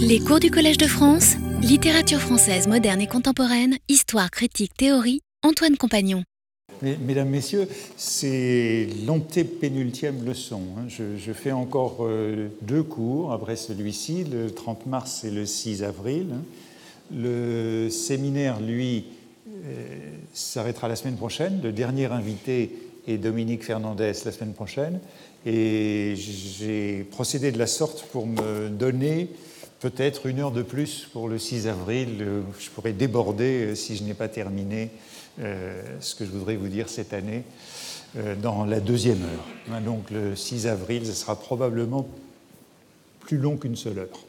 Les cours du Collège de France, littérature française moderne et contemporaine, histoire, critique, théorie, Antoine Compagnon. Mesdames, Messieurs, c'est l'antépénultième leçon. Hein. Je, fais encore euh, deux cours après celui-ci, le 30 mars et le 6 avril. Hein. Le séminaire, lui, euh, s'arrêtera la semaine prochaine. Le dernier invité est Dominique Fernandez la semaine prochaine. Et j'ai procédé de la sorte pour me donner peut-être une heure de plus pour le 6 avril. Je pourrais déborder euh, si je n'ai pas terminé euh, ce que je voudrais vous dire cette année euh, dans la deuxième heure. Hein, donc le 6 avril, ce sera probablement plus long qu'une seule heure.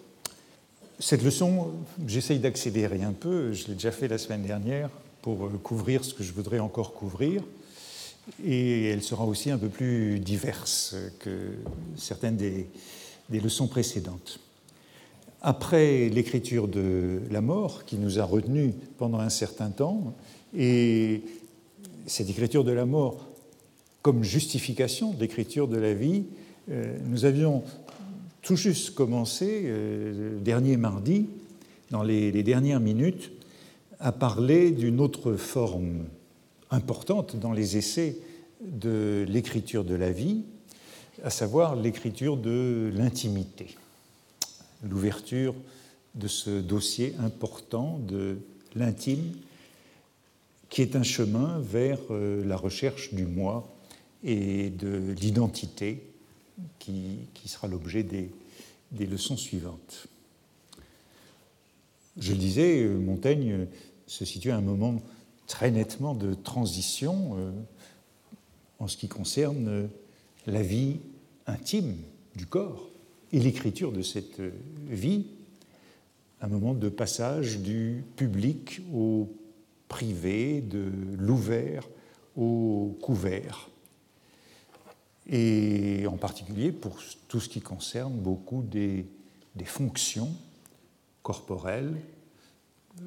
Cette leçon, j'essaye d'accélérer un peu, je l'ai déjà fait la semaine dernière pour couvrir ce que je voudrais encore couvrir et elle sera aussi un peu plus diverse que certaines des, leçons précédentes. Après l'écriture de la mort, qui nous a retenus pendant un certain temps, et cette écriture de la mort comme justification de l'écriture de la vie, euh, nous avions tout juste commencé, euh, le dernier mardi, dans les dernières minutes, à parler d'une autre forme importante dans les essais de l'écriture de la vie, à savoir l'écriture de l'intimité, l'ouverture de ce dossier important de l'intime, qui est un chemin vers euh, la recherche du moi et de l'identité, qui, sera l'objet des, leçons suivantes. Je le disais, Montaigne se situe à un moment très nettement de transition euh, en ce qui concerne euh, la vie intime du corps et l'écriture de cette vie, un moment de passage du public au privé, de l'ouvert au couvert, et en particulier pour tout ce qui concerne beaucoup des, des fonctions corporelles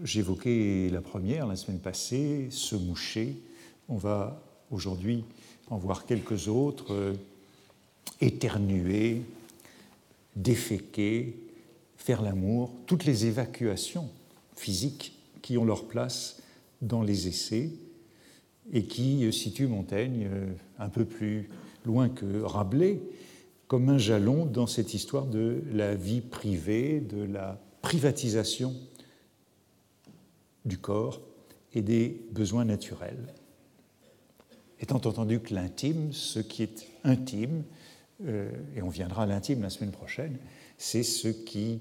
J'évoquais la première la semaine passée, se moucher. On va aujourd'hui en voir quelques autres, euh, éternuer, déféquer, faire l'amour, toutes les évacuations physiques qui ont leur place dans les essais et qui euh, situent Montaigne euh, un peu plus loin que Rabelais comme un jalon dans cette histoire de la vie privée, de la privatisation du corps et des besoins naturels. Étant entendu que l'intime, ce qui est intime, euh, et on viendra à l'intime la semaine prochaine, c'est ce qui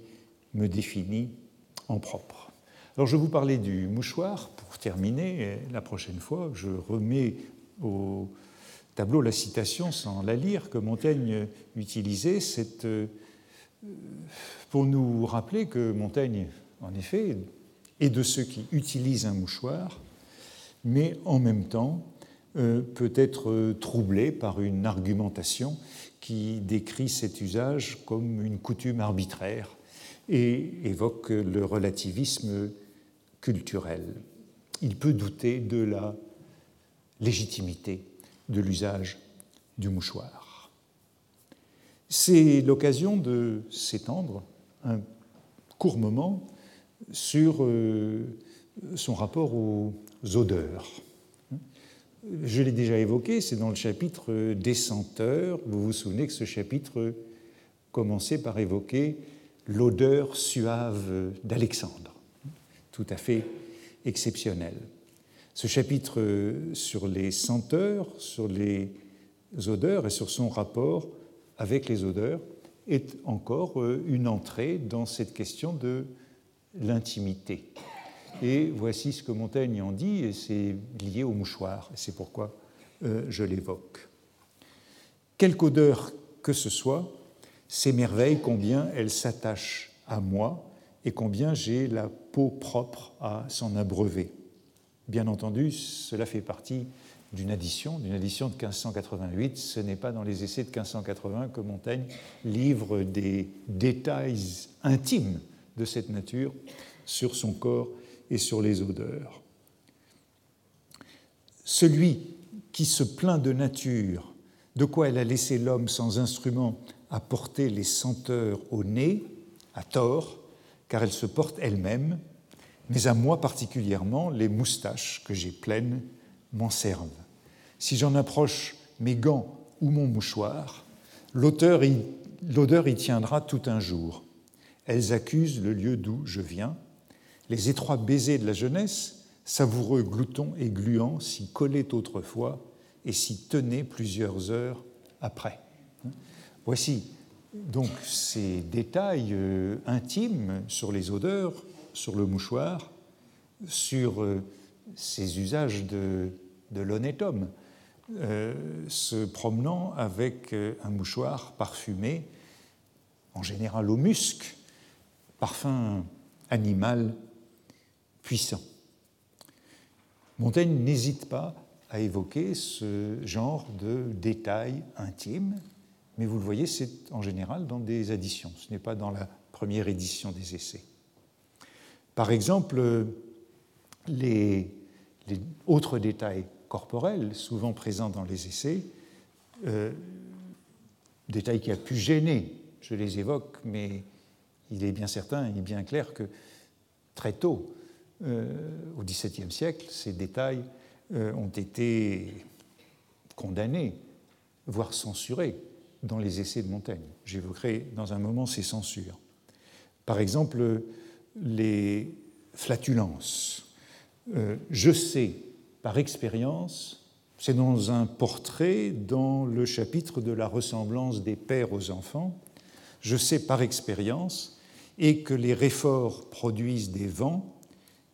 me définit en propre. Alors je vous parler du mouchoir pour terminer. La prochaine fois, je remets au tableau la citation sans la lire que Montaigne utilisait, c'est euh, pour nous rappeler que Montaigne, en effet, et de ceux qui utilisent un mouchoir, mais en même temps euh, peut être troublé par une argumentation qui décrit cet usage comme une coutume arbitraire et évoque le relativisme culturel. Il peut douter de la légitimité de l'usage du mouchoir. C'est l'occasion de s'étendre un court moment sur euh, son rapport aux odeurs. Je l'ai déjà évoqué, c'est dans le chapitre des senteurs. Vous vous souvenez que ce chapitre commençait par évoquer l'odeur suave d'Alexandre, tout à fait exceptionnel. Ce chapitre sur les senteurs, sur les odeurs et sur son rapport avec les odeurs est encore une entrée dans cette question de l'intimité. Et voici ce que Montaigne en dit, et c'est lié au mouchoir, et c'est pourquoi euh, je l'évoque. Quelque odeur que ce soit, s'émerveille combien elle s'attache à moi et combien j'ai la peau propre à s'en abreuver. Bien entendu, cela fait partie d'une addition, d'une addition de 1588. Ce n'est pas dans les essais de 1580 que Montaigne livre des détails intimes de cette nature sur son corps et sur les odeurs. Celui qui se plaint de nature, de quoi elle a laissé l'homme sans instrument à porter les senteurs au nez, à tort, car elle se porte elle-même, mais à moi particulièrement, les moustaches que j'ai pleines m'en servent. Si j'en approche mes gants ou mon mouchoir, l'odeur y tiendra tout un jour. Elles accusent le lieu d'où je viens. Les étroits baisers de la jeunesse, savoureux gloutons et gluants, s'y collaient autrefois et s'y tenaient plusieurs heures après. Voici donc ces détails euh, intimes sur les odeurs, sur le mouchoir, sur euh, ces usages de, l'honnête homme, euh, se promenant avec un mouchoir parfumé, en général au musc, parfum animal Montaigne n'hésite pas à évoquer ce genre de détails intimes mais vous le voyez, c'est en général dans des additions, ce n'est pas dans la première édition des essais. Par exemple, les, autres détails corporels, souvent présents dans les essais, euh, détails qui a pu gêner, je les évoque, mais il est bien certain, est bien clair que très tôt, au XVIIe siècle, ces détails euh, ont été condamnés, voire censurés dans les essais de Montaigne. J'évoquerai dans un moment ces censures. Par exemple, les flatulences. Euh, je sais par expérience, c'est dans un portrait dans le chapitre de la ressemblance des pères aux enfants, je sais par expérience et que les réforts produisent des vents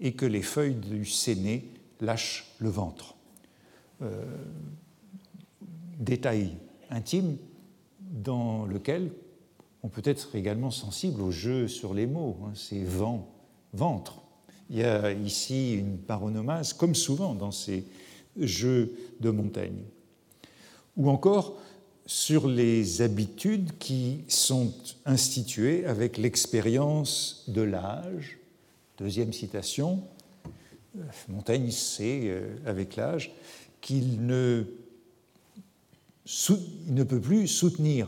et que les feuilles du séné lâchent le ventre. Euh, détail intime dans lequel on peut être également sensible au jeu sur les mots, hein, ces vents, ventre. Il y a ici une paronomase, comme souvent dans ces jeux de Montaigne. Ou encore sur les habitudes qui sont instituées avec l'expérience de l'âge. Deuxième citation, Montaigne sait, euh, avec l'âge, qu'il ne peut plus soutenir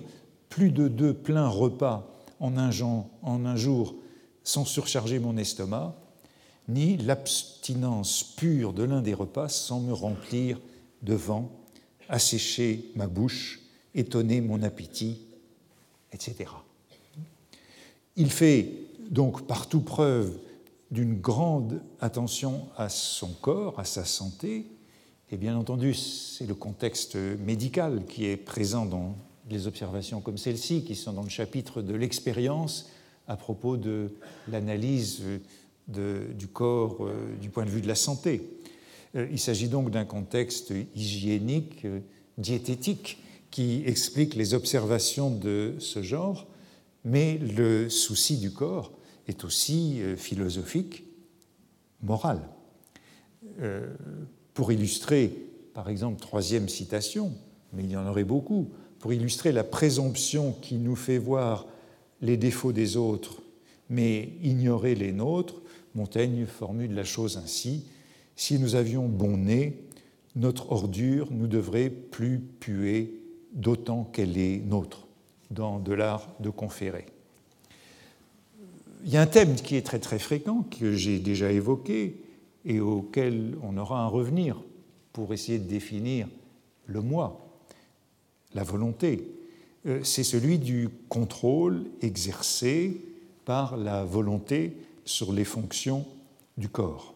plus de deux pleins repas en un, jour sans surcharger mon estomac, ni l'abstinence pure de l'un des repas sans me remplir de vent, assécher ma bouche, étonner mon appétit, etc. Il fait donc partout preuve d'une grande attention à son corps, à sa santé, et bien entendu, c'est le contexte médical qui est présent dans les observations comme celle-ci, qui sont dans le chapitre de l'expérience à propos de l'analyse du corps euh, du point de vue de la santé. Euh, il s'agit donc d'un contexte hygiénique, euh, diététique, qui explique les observations de ce genre, mais le souci du corps est aussi philosophique, moral pour illustrer, par exemple, troisième citation, mais il y en aurait beaucoup, pour illustrer la présomption qui nous fait voir les défauts des autres, mais ignorer les nôtres, Montaigne formule la chose ainsi Si nous avions bon nez, notre ordure nous devrait plus puer d'autant qu'elle est nôtre, dans de l'art de conférer. Il y a un thème qui est très très fréquent, que j'ai déjà évoqué, et auquel on aura à revenir pour essayer de définir le moi, la volonté, euh, c'est celui du contrôle exercé par la volonté sur les fonctions du corps,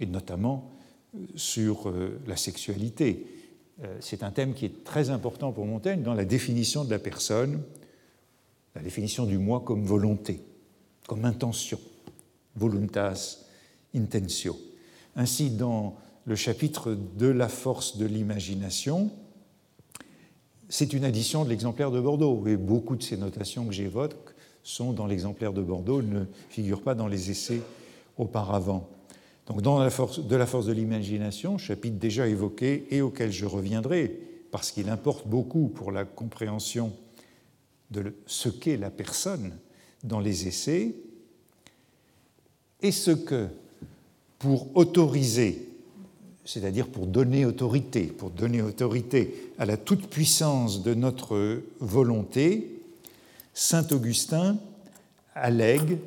et notamment euh, sur euh, la sexualité. C'est un thème qui est très important pour Montaigne dans la définition de la personne, la définition du moi comme volonté, comme intention, voluntas intentio. Ainsi, dans le chapitre de la force de l'imagination, c'est une addition de l'exemplaire de Bordeaux, et beaucoup de ces notations que j'évoque sont dans l'exemplaire de Bordeaux, ne figurent pas dans les essais auparavant. Donc, dans la force, de la force de l'imagination, chapitre déjà évoqué et auquel je reviendrai, parce qu'il importe beaucoup pour la compréhension de ce qu'est la personne dans les essais, et ce que pour autoriser, c'est-à-dire pour donner autorité, pour donner autorité à la toute-puissance de notre volonté, Saint Augustin allègue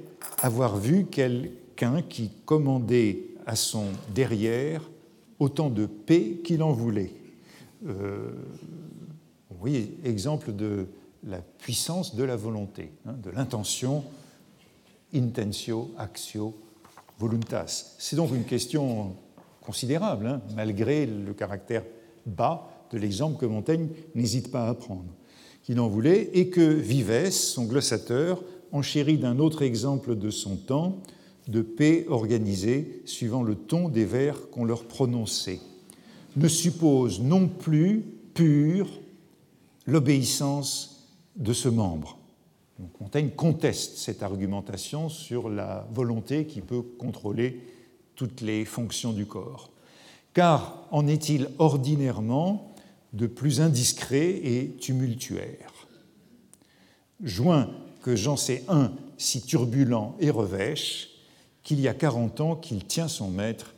avoir vu quelqu'un qui commandait à son derrière autant de paix qu'il en voulait. Euh, oui, exemple de la puissance de la volonté, hein, de l'intention, intentio, actio, voluntas. C'est donc une question considérable, hein, malgré le caractère bas de l'exemple que Montaigne n'hésite pas à prendre, qu'il en voulait, et que Vives, son glossateur, enchérit d'un autre exemple de son temps, de paix organisée suivant le ton des vers qu'on leur prononçait, ne suppose non plus pure l'obéissance de ce membre. Montaigne conteste cette argumentation sur la volonté qui peut contrôler toutes les fonctions du corps. Car en est-il ordinairement de plus indiscret et tumultuaire? Joint que j'en sais un si turbulent et revêche qu'il y a quarante ans qu'il tient son maître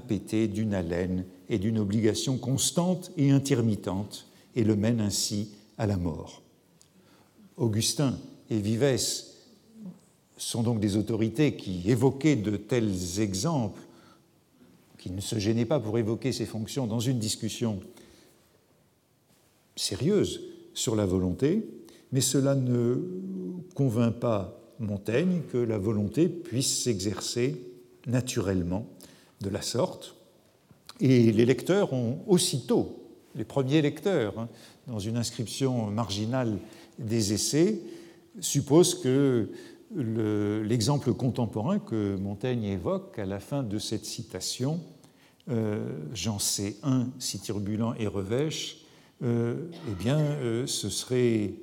péter d'une haleine et d'une obligation constante et intermittente et le mène ainsi à la mort. Augustin et Vives sont donc des autorités qui évoquaient de tels exemples, qui ne se gênaient pas pour évoquer ces fonctions dans une discussion sérieuse sur la volonté, mais cela ne convainc pas Montaigne que la volonté puisse s'exercer naturellement de la sorte. Et les lecteurs ont aussitôt, les premiers lecteurs, hein, dans une inscription marginale des essais, suppose que l'exemple contemporain que Montaigne évoque à la fin de cette citation, euh, J'en sais un si turbulent et revêche, euh, eh bien, euh, ce serait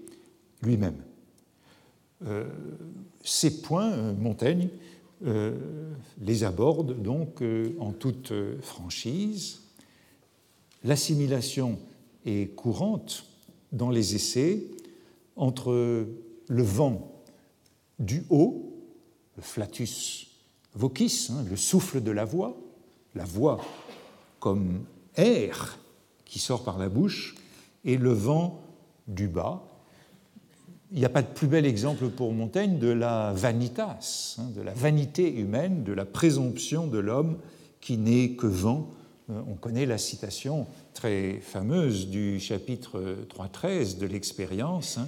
lui-même. ces points, Montaigne les aborde donc en toute franchise. L'assimilation est courante dans les essais entre le vent du haut, le flatus vocis, hein, le souffle de la voix, la voix comme air qui sort par la bouche, et le vent du bas. Il n'y a pas de plus bel exemple pour Montaigne de la vanitas, hein, de la vanité humaine, de la présomption de l'homme qui n'est que vent. Euh, on connaît la citation très fameuse du chapitre 3.13 de l'expérience. Hein,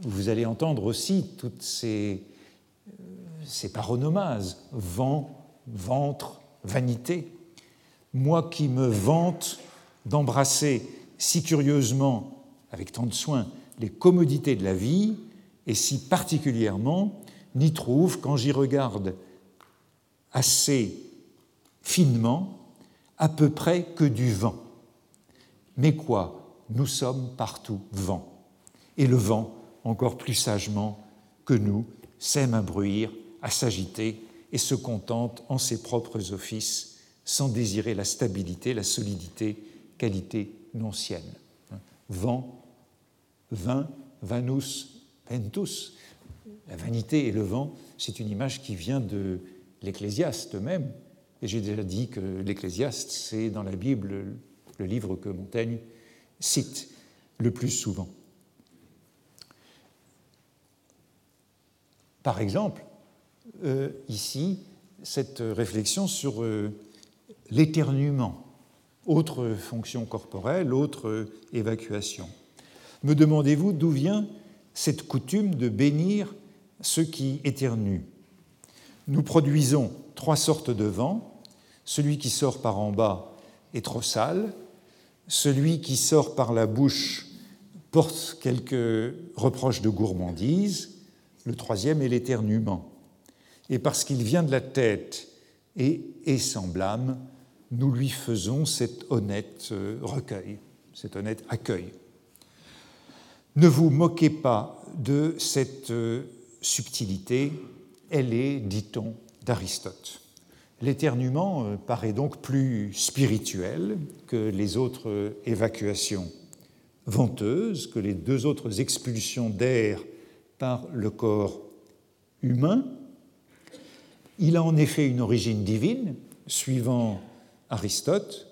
vous allez entendre aussi toutes ces, euh, ces paronomases, vent, ventre, vanité. Moi qui me vante d'embrasser si curieusement, avec tant de soin, les commodités de la vie, et si particulièrement n'y trouve, quand j'y regarde assez finement, à peu près que du vent. Mais quoi Nous sommes partout vent. Et le vent, encore plus sagement que nous, s'aime à bruire, à s'agiter et se contente en ses propres offices, sans désirer la stabilité, la solidité, qualité non sienne. Vent, vin, vanus, ventus. La vanité et le vent, c'est une image qui vient de l'Ecclésiaste même. Et j'ai déjà dit que l'Ecclésiaste, c'est dans la Bible le livre que Montaigne cite le plus souvent. Par exemple, euh, ici, cette réflexion sur euh, l'éternuement, autre fonction corporelle, autre évacuation. Me demandez-vous d'où vient cette coutume de bénir ceux qui éternuent? Nous produisons trois sortes de vent. Celui qui sort par en bas est trop sale, celui qui sort par la bouche porte quelques reproches de gourmandise, le troisième est l'éternuement. Et parce qu'il vient de la tête et est sans nous lui faisons cet honnête euh, recueil, cet honnête accueil. Ne vous moquez pas de cette euh, subtilité, elle est, dit-on, d'Aristote. L'éternuement euh, paraît donc plus spirituel que les autres évacuations venteuses, que les deux autres expulsions d'air par le corps humain. Il a en effet une origine divine, suivant Aristote,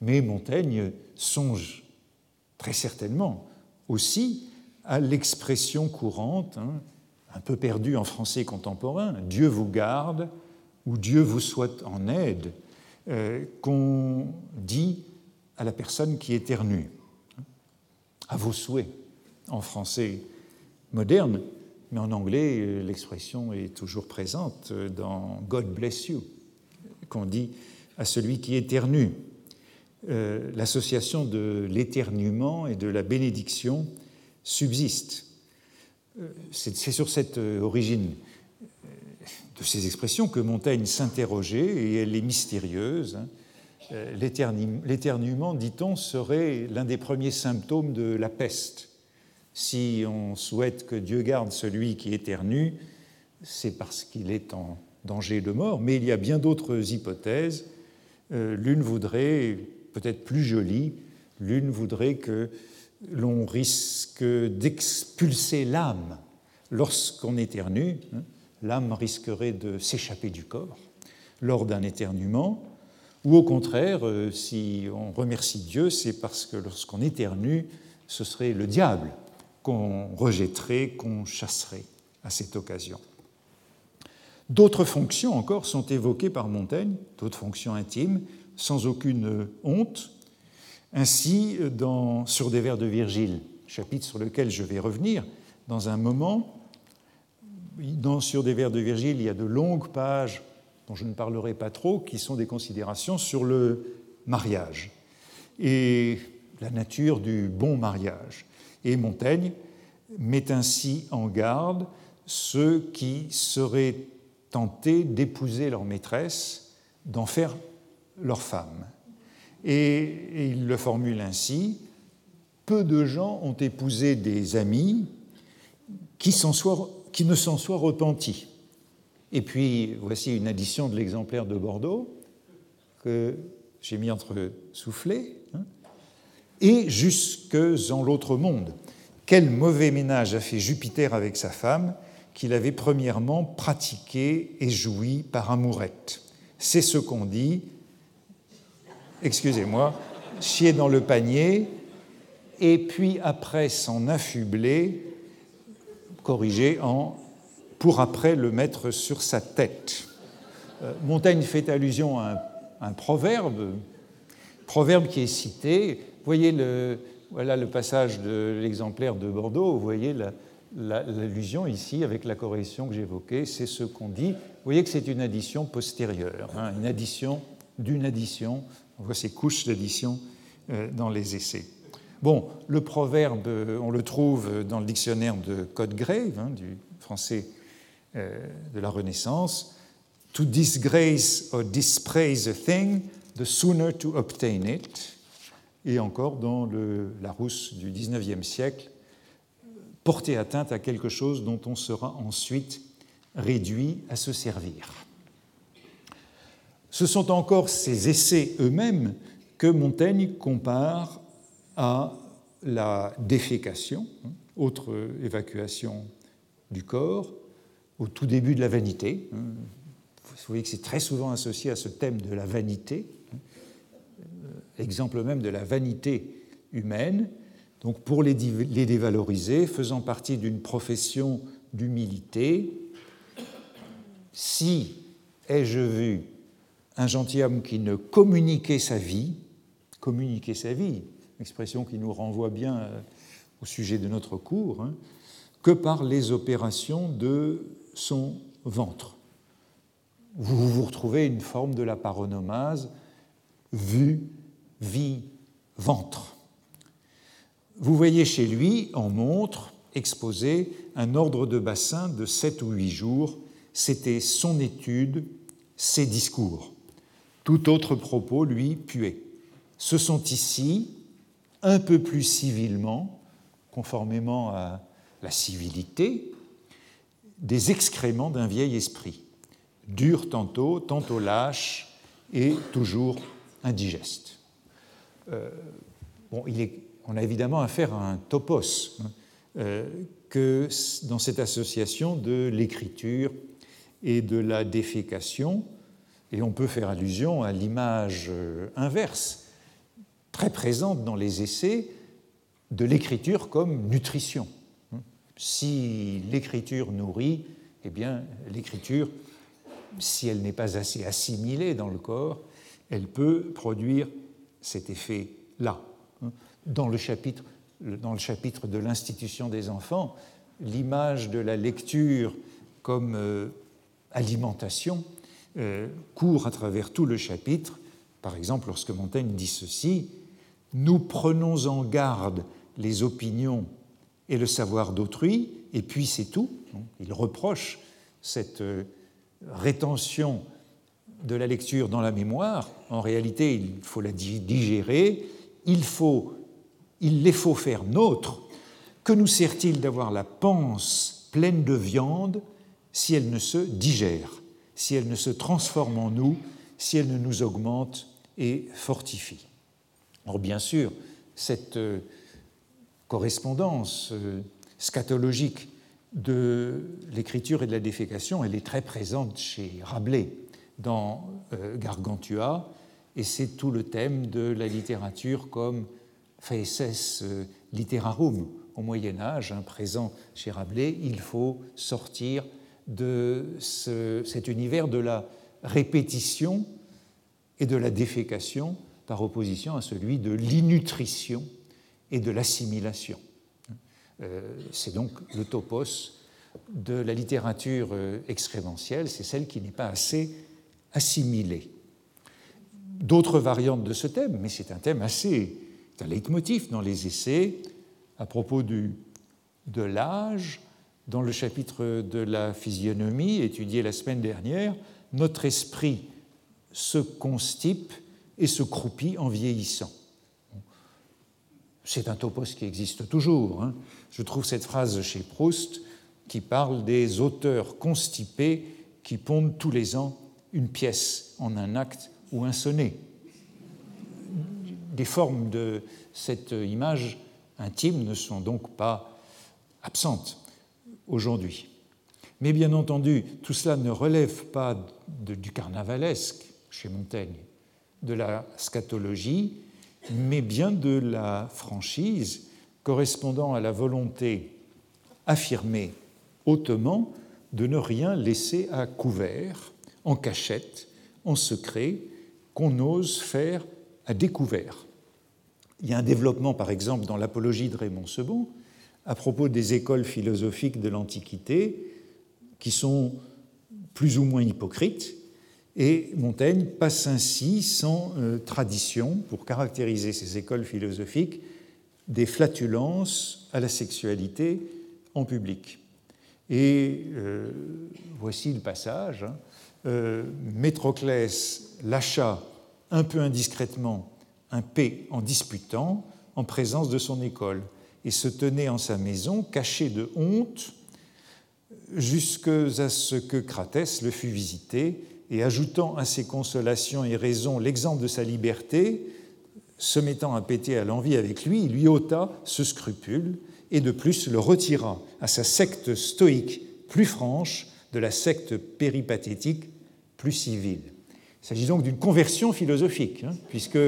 mais Montaigne songe très certainement aussi à l'expression courante, hein, un peu perdu en français contemporain, Dieu vous garde ou Dieu vous soit en aide, euh, qu'on dit à la personne qui éternue, à vos souhaits, en français moderne, mais en anglais, euh, l'expression est toujours présente dans God bless you, qu'on dit à celui qui éternue. Euh, l'association de l'éternuement et de la bénédiction subsiste. Euh, c'est sur cette origine de ces expressions que Montaigne s'interrogeait, et elle est mystérieuse. Hein. L'éternuement, dit-on, serait l'un des premiers symptômes de la peste si on souhaite que Dieu garde celui qui éternue, c'est parce qu'il est en danger de mort, mais il y a bien d'autres hypothèses. Euh, l'une voudrait, peut-être plus jolie, l'une voudrait que l'on risque d'expulser l'âme lorsqu'on éternue. Hein. L'âme risquerait de s'échapper du corps lors d'un éternuement, ou au contraire, euh, si on remercie Dieu, c'est parce que lorsqu'on éternue, ce serait le diable qu'on rejetterait, qu'on chasserait à cette occasion. D'autres fonctions encore sont évoquées par Montaigne, d'autres fonctions intimes, sans aucune honte. Ainsi, dans Sur des vers de Virgile, chapitre sur lequel je vais revenir dans un moment, dans Sur des vers de Virgile, il y a de longues pages dont je ne parlerai pas trop, qui sont des considérations sur le mariage et la nature du bon mariage. Et Montaigne met ainsi en garde ceux qui seraient tentés d'épouser leur maîtresse, d'en faire leur femme. Et, il le formule ainsi, peu de gens ont épousé des amis qui, ne s'en soient repentis. Et puis, voici une addition de l'exemplaire de Bordeaux que j'ai mis entre soufflets et jusque en l'autre monde. Quel mauvais ménage a fait Jupiter avec sa femme, qu'il avait premièrement pratiqué et joui par amourette. C'est ce qu'on dit, excusez-moi, chier dans le panier, et puis après s'en affubler, corriger en pour après le mettre sur sa tête. Euh, Montaigne fait allusion à un proverbe, proverbe qui est cité, voyez le, voilà le passage de l'exemplaire de Bordeaux. Vous voyez l'allusion ici avec la correction que j'évoquais, c'est ce qu'on dit. Vous voyez que c'est une addition postérieure, hein, une addition d'une addition. On voit ces couches d'addition euh, dans les essais. Bon, le proverbe, euh, on le trouve dans le dictionnaire de Codegrave, hein, du français euh, de la Renaissance. To disgrace or dispraise a thing, the sooner to obtain it et encore dans le, la rousse du XIXe siècle, porter atteinte à quelque chose dont on sera ensuite réduit à se servir. Ce sont encore ces essais eux-mêmes que Montaigne compare à la défécation, hein, autre évacuation du corps, au tout début de la vanité. Hein. Vous voyez que c'est très souvent associé à ce thème de la vanité exemple même de la vanité humaine, donc pour les, dévaloriser, faisant partie d'une profession d'humilité, si ai-je vu un gentilhomme qui ne communiquait sa vie, communiquer sa vie, expression qui nous renvoie bien euh, au sujet de notre cours, hein, que par les opérations de son ventre. Vous vous retrouvez une forme de la paronomase vue vie, ventre. Vous voyez chez lui, en montre, exposé un ordre de bassin de sept ou huit jours. C'était son étude, ses discours. Tout autre propos, lui, puait. Ce sont ici, un peu plus civilement, conformément à la civilité, des excréments d'un vieil esprit, dur tantôt, tantôt lâche et toujours Euh, on a évidemment affaire à un topos hein, euh, que dans cette association de l'écriture et de la défécation, et on peut faire allusion à l'image euh, inverse, très présente dans les essais, de l'écriture comme nutrition. Hein. Si l'écriture nourrit, eh bien, l'écriture, si elle n'est pas assez assimilée dans le corps, elle peut produire cet effet-là. Dans le chapitre, dans le chapitre de l'institution des enfants, l'image de la lecture comme euh, alimentation euh, court à travers tout le chapitre. Par exemple, lorsque Montaigne dit ceci, Nous prenons en garde les opinions et le savoir d'autrui, et puis c'est tout. Il reproche cette euh, rétention de la lecture dans la mémoire. En réalité, il faut la digérer, il, faut, il les faut faire nôtres. Que nous sert-il d'avoir la panse pleine de viande si elle ne se digère, si elle ne se transforme en nous, si elle ne nous augmente et fortifie? Or, bien sûr, cette euh, correspondance euh, scatologique de l'écriture et de la défécation, elle est très présente chez Rabelais dans euh, Gargantua, et c'est tout le thème de la littérature comme faeces euh, literarum au Moyen Âge, un présent chez Rabelais. Il faut sortir de cet univers de la répétition et de la défécation par opposition à celui de l'innutrition et de l'assimilation. Euh, c'est donc le topos de la littérature excrémentielle, c'est celle qui n'est pas assez D'autres variantes de ce thème, mais c'est un thème assez, un leitmotiv dans les essais à propos du, de l'âge, dans le chapitre de la physionomie étudié la semaine dernière, notre esprit se constipe et se croupit en vieillissant. C'est un topos qui existe toujours. Hein. Je trouve cette phrase chez Proust qui parle des auteurs constipés qui pondent tous les ans une pièce en un acte ou un sonnet. Des formes de cette image intime ne sont donc pas absentes aujourd'hui. Mais bien entendu, tout cela ne relève pas du carnavalesque chez Montaigne, de la scatologie, mais bien de la franchise correspondant à la volonté affirmée hautement de ne rien laisser à couvert, en cachette, en secret, qu'on ose faire à découvert. Il y a un développement, par exemple, dans l'apologie de Raymond Sebon, à propos des écoles philosophiques de l'Antiquité, qui sont plus ou moins hypocrites, et Montaigne passe ainsi sans euh, tradition, pour caractériser ces écoles philosophiques, des flatulences à la sexualité en public. Et euh, voici le passage. Hein. Euh, Métroclès lâcha un peu indiscrètement un P en disputant en présence de son école et se tenait en sa maison caché de honte jusqu'à ce que Cratès le fût visité et ajoutant à ses consolations et raisons l'exemple de sa liberté, se mettant à péter à l'envie avec lui, il lui ôta ce scrupule et de plus le retira à sa secte stoïque plus franche de la secte péripathétique plus civile. Il s'agit donc d'une conversion philosophique, hein, puisque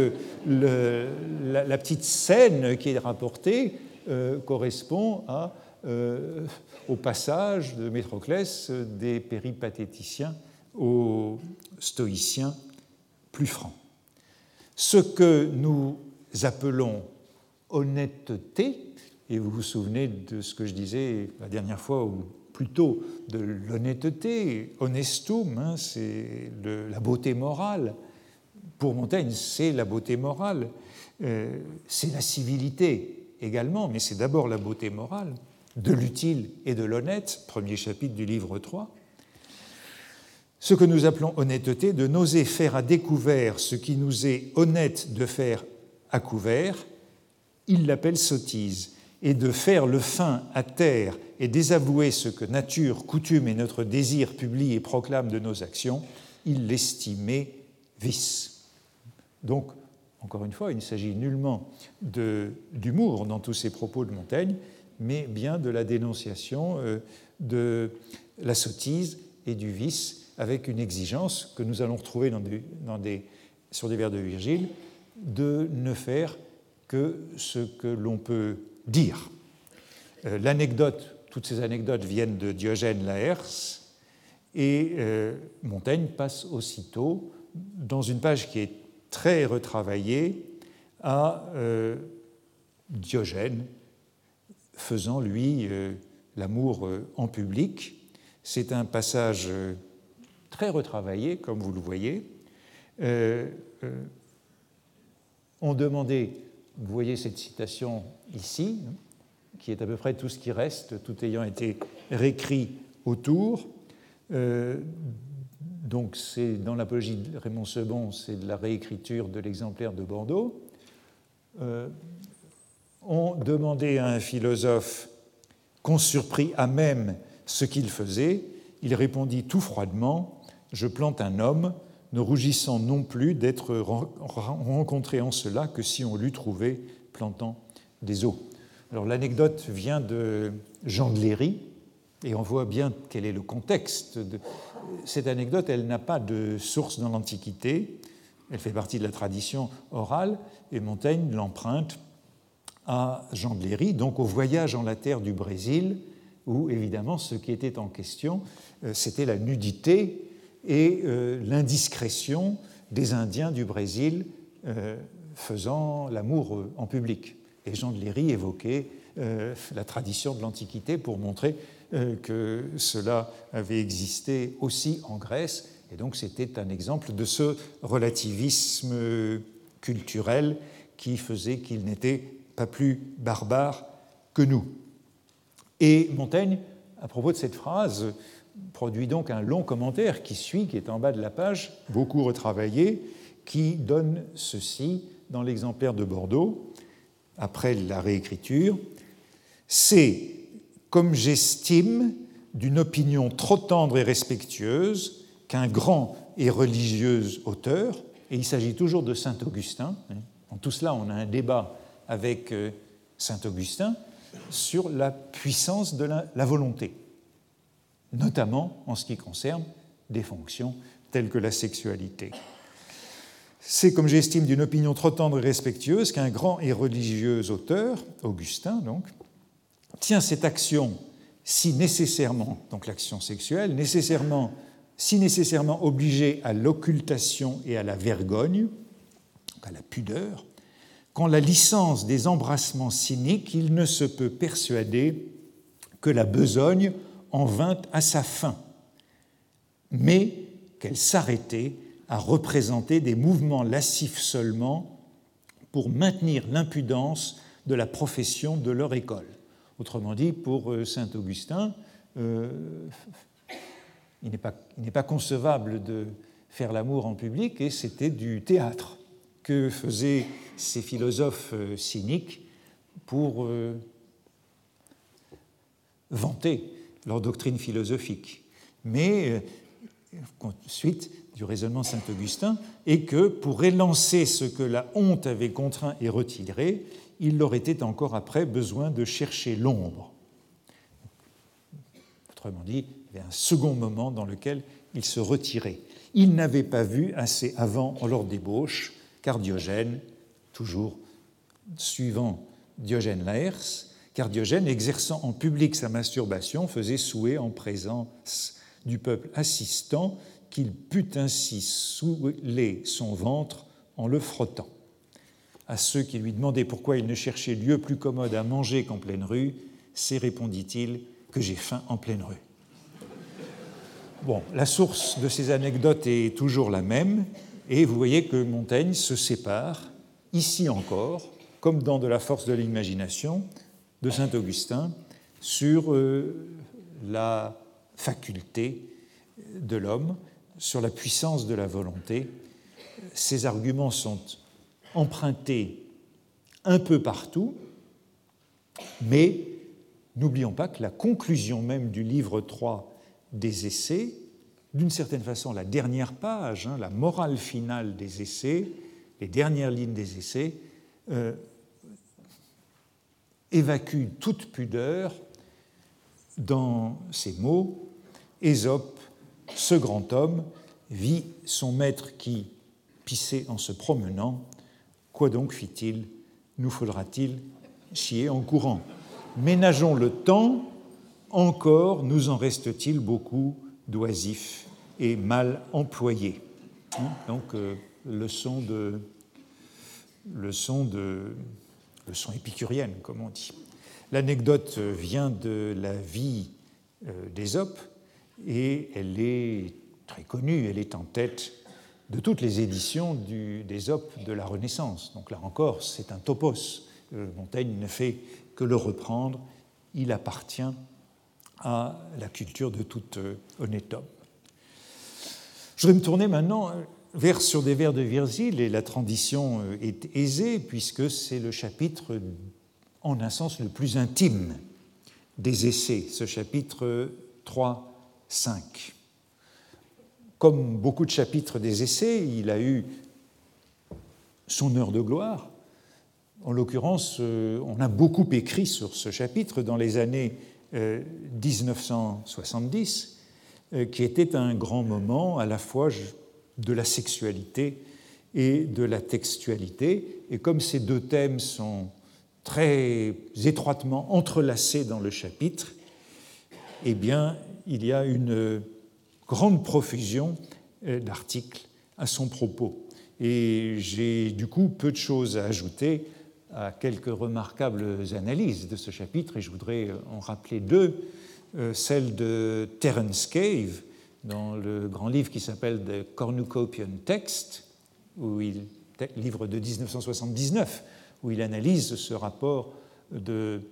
la, petite scène qui est rapportée euh, correspond à, euh, au passage de Métroclès des péripathéticiens aux stoïciens plus francs. Ce que nous appelons honnêteté, et vous vous souvenez de ce que je disais la dernière fois, ou plutôt de l'honnêteté, honestum, hein, c'est la beauté morale. Pour Montaigne, c'est la beauté morale, euh, c'est la civilité également, mais c'est d'abord la beauté morale, de l'utile et de l'honnête, premier chapitre du livre 3 ce que nous appelons honnêteté, de n'oser faire à découvert ce qui nous est honnête de faire à couvert, il l'appelle sottise, et de faire le fin à terre et désavouer ce que nature, coutume et notre désir publient et proclament de nos actions, il l'estimait vice. Donc, encore une fois, il ne s'agit nullement d'humour dans tous ces propos de Montaigne, mais bien de la dénonciation euh, de la sottise et du vice avec une exigence que nous allons retrouver sur des vers de Virgile, de ne faire que ce que l'on peut dire. Euh, l'anecdote toutes ces anecdotes viennent de Diogène Laërce, et euh, Montaigne passe aussitôt, dans une page qui est très retravaillée, à euh, Diogène faisant, lui, l'amour en public. C'est un passage très retravaillé, comme vous le voyez. on demandait, vous voyez cette citation ici, qui est à peu près tout ce qui reste, tout ayant été réécrit autour. Euh, donc c'est dans l'apologie de Raymond Sebon, c'est de la réécriture de l'exemplaire de Bordeaux. Euh, on demandait à un philosophe qu'on surprit à même ce qu'il faisait. Il répondit tout froidement Je plante un homme, ne rougissant non plus d'être rencontré en cela que si on l'eût trouvé plantant des eaux. Alors l'anecdote vient de Jean de Léry, et on voit bien quel est le contexte. Cette anecdote, elle n'a pas de source dans l'Antiquité, elle fait partie de la tradition orale, et Montaigne l'emprunte à Jean de Léry, donc au voyage en la terre du Brésil, où évidemment ce qui était en question, euh, c'était la nudité et euh, l'indiscrétion des Indiens du Brésil euh, faisant l'amour en public. Et Jean de Léry évoquait euh, la tradition de l'Antiquité pour montrer euh, que cela avait existé aussi en Grèce. Et donc c'était un exemple de ce relativisme culturel qui faisait qu'il n'était pas plus barbare que nous. Et Montaigne, à propos de cette phrase, produit donc un long commentaire qui suit, qui est en bas de la page, beaucoup retravaillé, qui donne ceci dans l'exemplaire de Bordeaux après la réécriture, c'est, comme j'estime, d'une opinion trop tendre et respectueuse qu'un grand et religieux auteur, et il s'agit toujours de Saint Augustin, hein, en tout cela on a un débat avec euh, Saint Augustin sur la puissance de la volonté, notamment en ce qui concerne des fonctions telles que la sexualité. C'est, comme j'estime, d'une opinion trop tendre et respectueuse qu'un grand et religieux auteur, Augustin tient cette action si nécessairement, donc l'action sexuelle, nécessairement, si nécessairement obligée à l'occultation et à la vergogne, à la pudeur, qu'en la licence des embrassements cyniques, il ne se peut persuader que la besogne en vint à sa fin, mais qu'elle s'arrêtait à représenter des mouvements lascifs seulement pour maintenir l'impudence de la profession de leur école. Autrement dit, pour euh, saint Augustin, euh, il n'est pas, concevable de faire l'amour en public et c'était du théâtre que faisaient ces philosophes euh, cyniques pour vanter leur doctrine philosophique. Mais du raisonnement Saint-Augustin, et que pour élancer ce que la honte avait contraint et retiré, il leur était encore après besoin de chercher l'ombre. Autrement dit, il y avait un second moment dans lequel il se retirait. Il n'avait pas vu assez avant en leur débauche, car Diogène, toujours suivant Diogène Laërce, car Diogène, exerçant en public sa masturbation, faisait souhaiter en présence du peuple assistant qu'il pût ainsi souler son ventre en le frottant. À ceux qui lui demandaient pourquoi il ne cherchait lieu plus commode à manger qu'en pleine rue, c'est, répondit-il, que j'ai faim en pleine rue. Bon, la source de ces anecdotes est toujours la même, et vous voyez que Montaigne se sépare, ici encore, comme dans De la force de l'imagination, de Saint Augustin, sur euh, la faculté de l'homme, sur la puissance de la volonté. Ces arguments sont empruntés un peu partout, mais n'oublions pas que la conclusion même du livre 3 des essais, d'une certaine façon la dernière page, hein, la morale finale des essais, les dernières lignes des essais, euh, évacue toute pudeur dans ces mots Ésope, ce grand homme, vit son maître qui pissait en se promenant. Quoi donc fit-il? Nous faudra-t-il chier en courant? Ménageons le temps encore nous en reste-t-il beaucoup d'oisifs et mal employés. Hein, donc, euh, leçon de, leçon de leçon épicurienne, comme on dit. L'anecdote vient de la vie euh, d'Ésope et elle est très connue, elle est en tête de toutes les éditions d'Ésope de la Renaissance. Donc là encore, c'est un topos. Euh, Montaigne ne fait que le reprendre, il appartient à la culture de tout euh, honnête homme. Je vais me tourner maintenant vers Sur des vers de Virgile, et la transition est aisée, puisque c'est le chapitre, en un sens, le plus intime des essais, ce chapitre 3, 5. Comme beaucoup de chapitres des essais, il a eu son heure de gloire. En l'occurrence, euh, on a beaucoup écrit sur ce chapitre dans les années 1970, euh, euh, qui était un grand moment à la fois de la sexualité et de la textualité. Et comme ces deux thèmes sont très étroitement entrelacés dans le chapitre, eh bien, il y a une grande profusion euh, d'articles à son propos. Et j'ai du coup peu de choses à ajouter à quelques remarquables analyses de ce chapitre, et je voudrais en rappeler deux. Euh, celle de Terence Cave, dans le grand livre qui s'appelle The Cornucopian Text, livre de 1979, où il analyse ce rapport de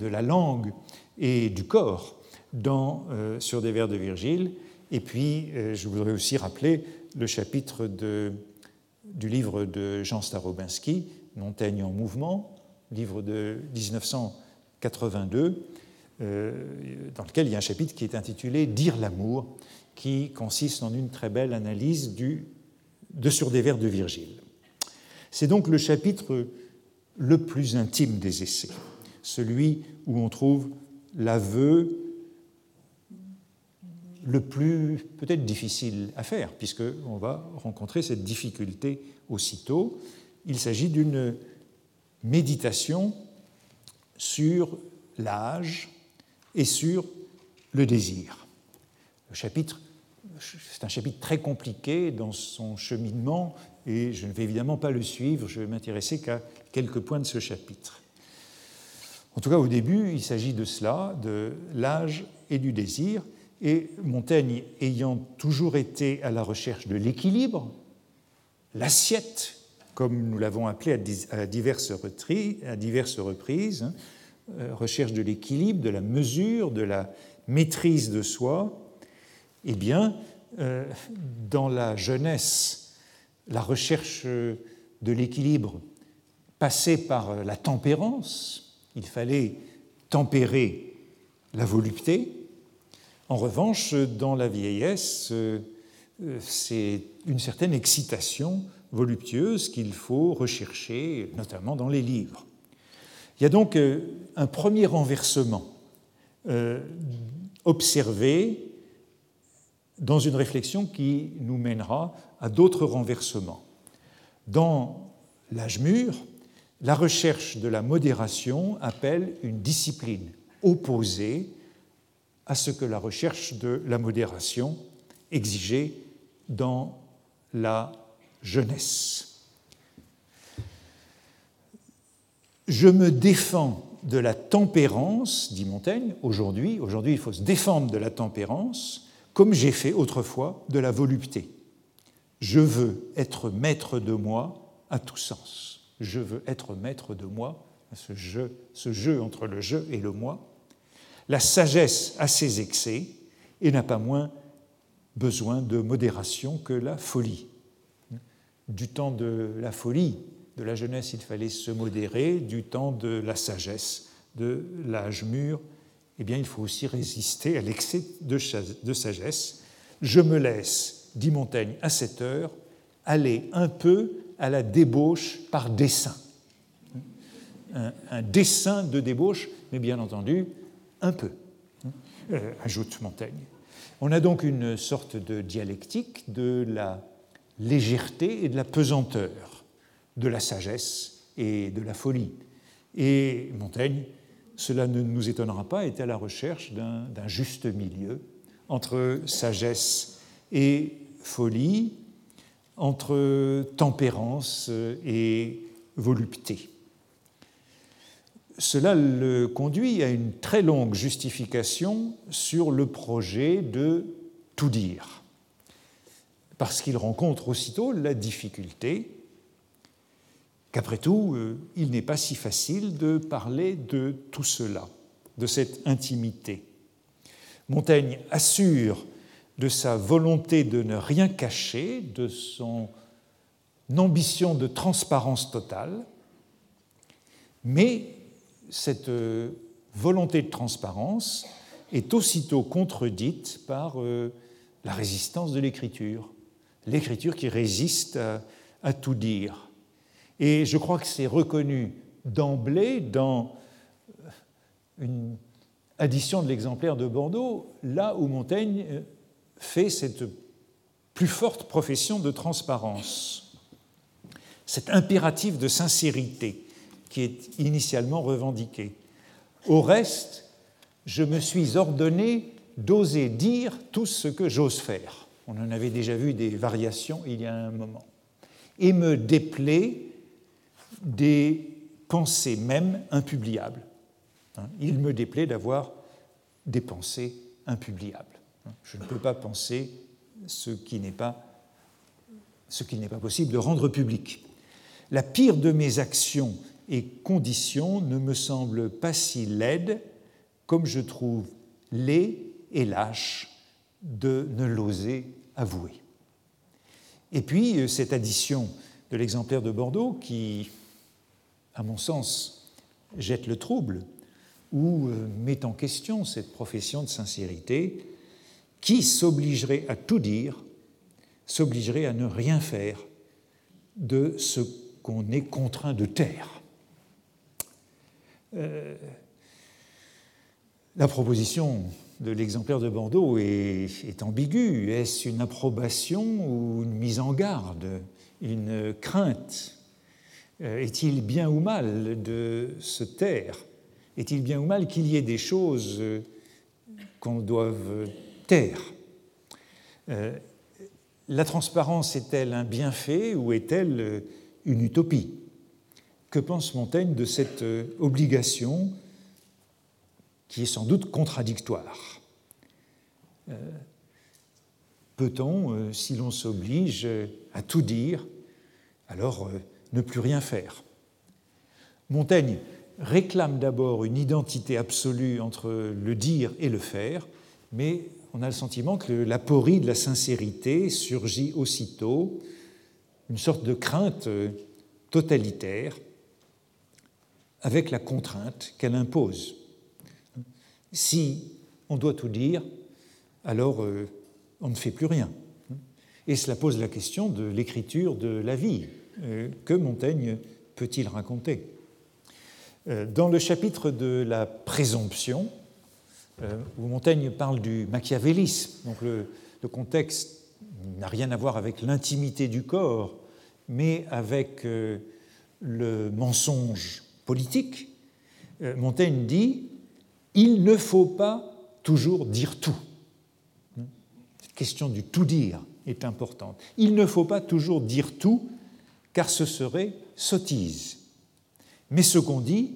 la langue et du corps dans, euh, sur des vers de Virgile. Et puis, euh, je voudrais aussi rappeler le chapitre du livre de Jean Starobinski, Montaigne en mouvement, livre de 1982, euh, dans lequel il y a un chapitre qui est intitulé Dire l'amour, qui consiste en une très belle analyse de Sur des vers de Virgile. C'est donc le chapitre le plus intime des essais, celui où on trouve l'aveu le plus peut-être difficile à faire, puisqu'on va rencontrer cette difficulté aussitôt. Il s'agit d'une méditation sur l'âge et sur le désir. Le chapitre, c'est un chapitre très compliqué dans son cheminement et je ne vais évidemment pas le suivre, je vais m'intéresser qu'à quelques points de ce chapitre. En tout cas, au début, il s'agit de cela, de l'âge et du désir, et Montaigne ayant toujours été à la recherche de l'équilibre, l'assiette, comme nous l'avons appelé à diverses reprises, hein, euh, recherche de l'équilibre, de la mesure, de la maîtrise de soi, eh bien, euh, dans la jeunesse, la recherche de l'équilibre passait par la tempérance, il fallait tempérer la volupté. En revanche, dans la vieillesse, euh, c'est une certaine excitation voluptueuse qu'il faut rechercher, notamment dans les livres. Il y a donc euh, un premier renversement euh, observé dans une réflexion qui nous mènera à d'autres renversements. Dans l'âge mûr, la recherche de la modération appelle une discipline opposée à ce que la recherche de la modération exigeait dans la jeunesse. Je me défends de la tempérance, dit Montaigne, aujourd'hui. Aujourd'hui, il faut se défendre de la tempérance, comme j'ai fait autrefois de la volupté. Je veux être maître de moi à tout sens. Je veux être maître de moi, ce jeu, ce jeu entre le je et le moi. La sagesse a ses excès et n'a pas moins besoin de modération que la folie. Du temps de la folie, de la jeunesse, il fallait se modérer, du temps de la sagesse, de l'âge mûr, eh bien, il faut aussi résister à l'excès de sagesse. Je me laisse, dit Montaigne à cette heure, aller un peu à la débauche par dessein. Un, un dessein de débauche, mais bien entendu, un peu, euh, ajoute Montaigne. On a donc une sorte de dialectique de la légèreté et de la pesanteur de la sagesse et de la folie. Et Montaigne cela ne nous étonnera pas, est à la recherche d'un juste milieu entre sagesse et folie, entre tempérance et volupté. Cela le conduit à une très longue justification sur le projet de tout dire, parce qu'il rencontre aussitôt la difficulté qu'après tout, euh, il n'est pas si facile de parler de tout cela, de cette intimité. Montaigne assure de sa volonté de ne rien cacher, de son ambition de transparence totale, mais cette euh, volonté de transparence est aussitôt contredite par euh, la résistance de l'écriture, l'écriture qui résiste à, tout dire. Et je crois que c'est reconnu d'emblée dans une addition de l'exemplaire de Bordeaux, là où Montaigne euh, fait cette plus forte profession de transparence, cet impératif de sincérité qui est initialement revendiqué. Au reste, je me suis ordonné d'oser dire tout ce que j'ose faire. On en avait déjà vu des variations il y a un moment. Et me déplaît des pensées même impubliables. Hein, il me déplaît d'avoir des pensées impubliables. Hein, je ne peux pas penser ce qui n'est pas, ce qu'il n'est pas possible de rendre public. La pire de mes actions et conditions ne me semble pas si laide comme je trouve laid et lâche de ne l'oser avouer. Et puis euh, cette addition de l'exemplaire de Bordeaux qui, à mon sens, jette le trouble ou euh, met en question cette profession de sincérité, qui s'obligerait à tout dire, s'obligerait à ne rien faire de ce qu'on est contraint de taire. Euh, la proposition de l'exemplaire de Bordeaux est, ambiguë. Est-ce une approbation ou une mise en garde, une crainte? Euh, Est-il bien ou mal de se taire? Est-il bien ou mal qu'il y ait des choses euh, qu'on doive taire? La transparence est-elle un bienfait ou est-elle une utopie? Que pense Montaigne de cette obligation qui est sans doute contradictoire? Peut-on, si l'on s'oblige à tout dire, alors ne plus rien faire? Montaigne réclame d'abord une identité absolue entre le dire et le faire, mais on a le sentiment que l'aporie de la sincérité surgit aussitôt, une sorte de crainte totalitaire avec la contrainte qu'elle impose. Si on doit tout dire, alors euh, on ne fait plus rien. Et cela pose la question de l'écriture de la vie. Euh, que Montaigne peut-il raconter? Euh, dans le chapitre de la présomption, où Montaigne parle du machiavélisme, donc le, contexte n'a rien à voir avec l'intimité du corps, mais avec le mensonge politique, Montaigne dit Il ne faut pas toujours dire tout. Cette question du tout dire est importante. Il ne faut pas toujours dire tout, car ce serait sottise. Mais ce qu'on dit,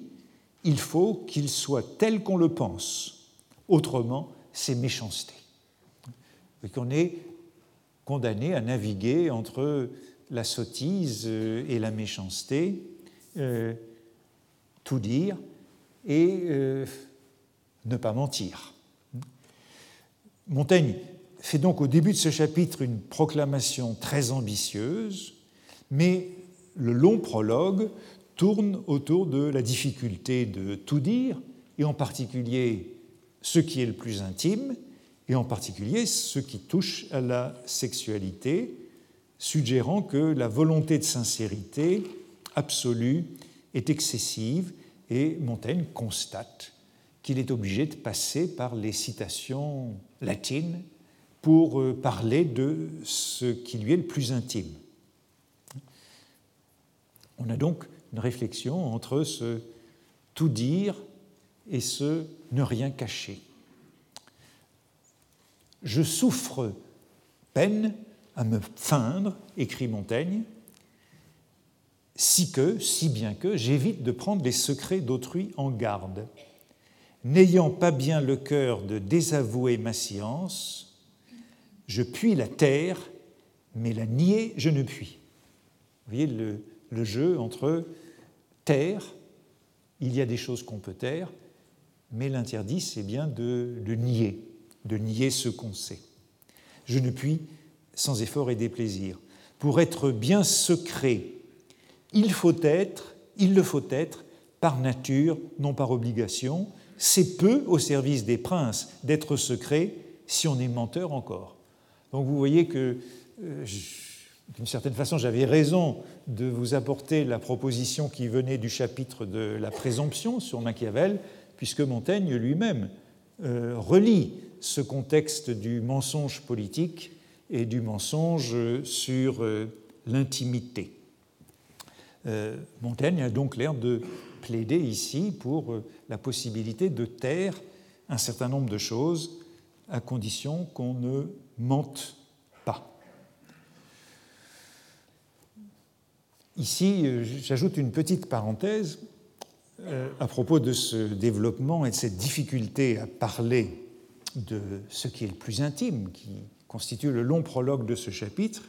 il faut qu'il soit tel qu'on le pense. Autrement, c'est méchanceté. Et qu'on est condamné à naviguer entre la sottise euh, et la méchanceté, euh, tout dire et euh, ne pas mentir. Montaigne fait donc au début de ce chapitre une proclamation très ambitieuse, mais le long prologue tourne autour de la difficulté de tout dire, et en particulier ce qui est le plus intime, et en particulier ce qui touche à la sexualité, suggérant que la volonté de sincérité absolue est excessive, et Montaigne constate qu'il est obligé de passer par les citations latines pour euh, parler de ce qui lui est le plus intime. On a donc une réflexion entre ce tout dire et ce ne rien cacher. Je souffre peine à me feindre, écrit Montaigne, si que, si bien que, j'évite de prendre les secrets d'autrui en garde. N'ayant pas bien le cœur de désavouer ma science, je puis la terre, mais la nier, je ne puis. Vous voyez le, jeu entre taire, il y a des choses qu'on peut taire, mais l'interdit, c'est bien de nier, de nier ce qu'on sait. Je ne puis, sans effort et déplaisir. Pour être bien secret, il faut être, il le faut être, par nature, non par obligation. C'est peu au service des princes d'être secret si on est menteur encore. Donc vous voyez que, euh, d'une certaine façon, j'avais raison de vous apporter la proposition qui venait du chapitre de la présomption sur Machiavel, puisque Montaigne lui-même euh, relie ce contexte du mensonge politique et du mensonge sur euh, l'intimité. Euh, Montaigne a donc l'air de plaider ici pour euh, la possibilité de taire un certain nombre de choses à condition qu'on ne mente pas. Ici, euh, j'ajoute une petite parenthèse à propos de ce développement et de cette difficulté à parler de ce qui est le plus intime, qui constitue le long prologue de ce chapitre.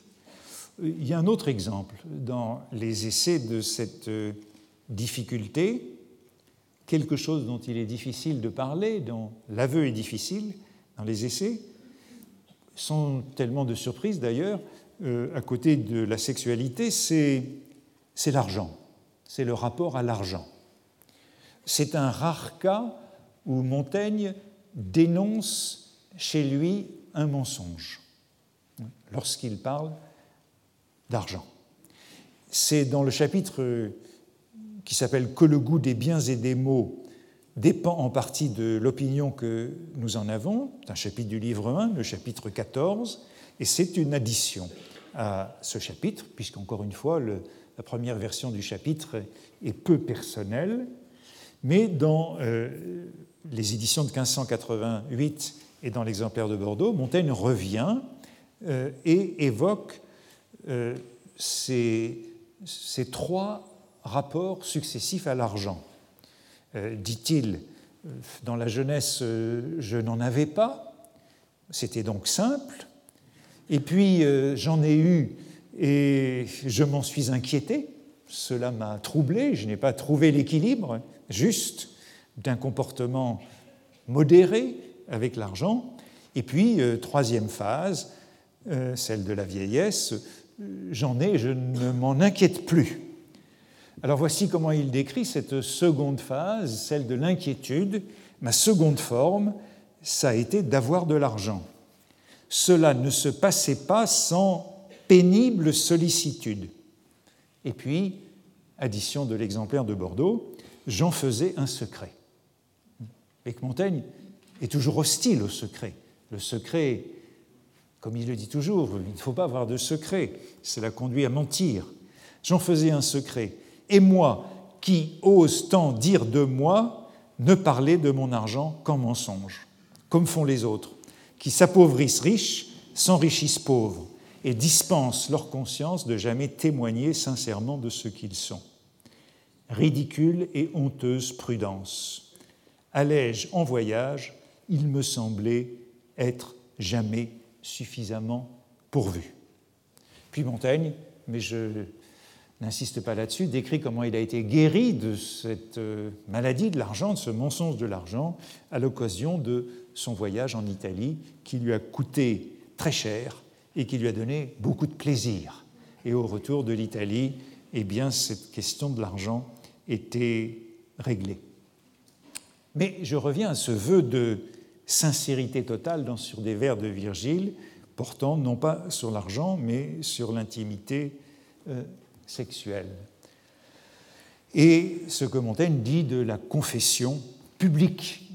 Il y a un autre exemple dans les essais de cette euh, difficulté, quelque chose dont il est difficile de parler, dont l'aveu est difficile dans les essais, sans tellement de surprise d'ailleurs, euh, à côté de la sexualité, c'est l'argent, c'est le rapport à l'argent. C'est un rare cas où Montaigne dénonce chez lui un mensonge lorsqu'il parle d'argent. C'est dans le chapitre qui s'appelle Que le goût des biens et des maux dépend en partie de l'opinion que nous en avons, c'est un chapitre du livre 1, le chapitre 14, et c'est une addition à ce chapitre, puisqu'encore une fois, la première version du chapitre est peu personnelle, mais dans euh, les éditions de 1588 et dans l'exemplaire de Bordeaux, Montaigne revient euh, et évoque euh, ces, trois rapports successifs à l'argent. Euh, dit-il, dans la jeunesse, je n'en avais pas, c'était donc simple, et puis j'en ai eu et je m'en suis inquiété, cela m'a troublé, je n'ai pas trouvé l'équilibre juste d'un comportement modéré avec l'argent. Et puis, troisième phase, euh, celle de la vieillesse, j'en ai, je ne m'en inquiète plus. Alors voici comment il décrit cette seconde phase, celle de l'inquiétude. Ma seconde forme, ça a été d'avoir de l'argent. Cela ne se passait pas sans pénible sollicitude. Et puis, addition de l'exemplaire de Bordeaux, j'en faisais un secret. Et que Montaigne est toujours hostile au secret. Le secret comme il le dit toujours, il ne faut pas avoir de secret, cela conduit à mentir. J'en faisais un secret. Et moi, qui ose tant dire de moi, ne parler de mon argent qu'en mensonge, comme font les autres, qui s'appauvrissent riches, s'enrichissent pauvres, et dispensent leur conscience de jamais témoigner sincèrement de ce qu'ils sont. Ridicule et honteuse prudence. Allège en voyage, il me semblait être jamais suffisamment pourvu. Puis Montaigne, mais je n'insiste pas là-dessus, décrit comment il a été guéri de cette euh, maladie de l'argent, de ce mensonge de l'argent, à l'occasion de son voyage en Italie, qui lui a coûté très cher et qui lui a donné beaucoup de plaisir. Et au retour de l'Italie, eh bien, cette question de l'argent était réglée. Mais je reviens à ce vœu de sincérité totale sur des vers de Virgile, portant non pas sur l'argent, mais sur l'intimité euh, sexuelle. Et ce que Montaigne dit de la confession publique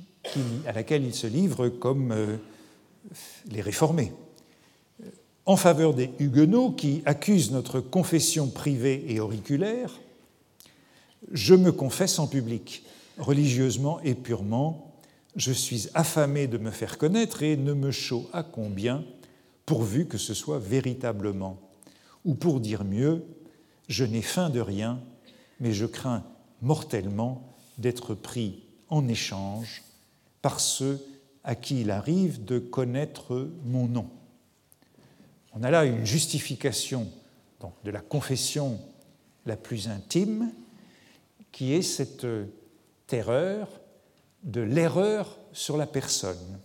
à laquelle il se livre comme euh, les réformés. En faveur des Huguenots qui accusent notre confession privée et auriculaire, je me confesse en public religieusement et purement, je suis affamé de me faire connaître et ne me chaud à combien, pourvu que ce soit véritablement. Ou pour dire mieux, je n'ai faim de rien, mais je crains mortellement d'être pris en échange par ceux à qui il arrive de connaître mon nom. On a là une justification de la confession la plus intime, qui est cette terreur de l'erreur sur la personne.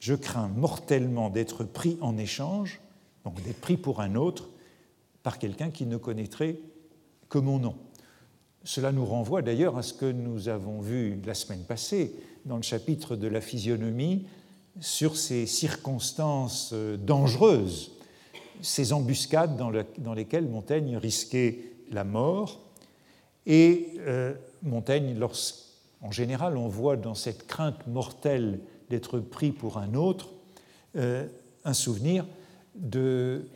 Je crains mortellement d'être pris en échange, donc d'être pris pour un autre, par quelqu'un qui ne connaîtrait que mon nom. Cela nous renvoie d'ailleurs à ce que nous avons vu la semaine passée dans le chapitre de la physionomie sur ces circonstances euh, dangereuses, ces embuscades dans, lesquelles Montaigne risquait la mort. Et euh, Montaigne, en général, on voit dans cette crainte mortelle d'être pris pour un autre euh, un souvenir de,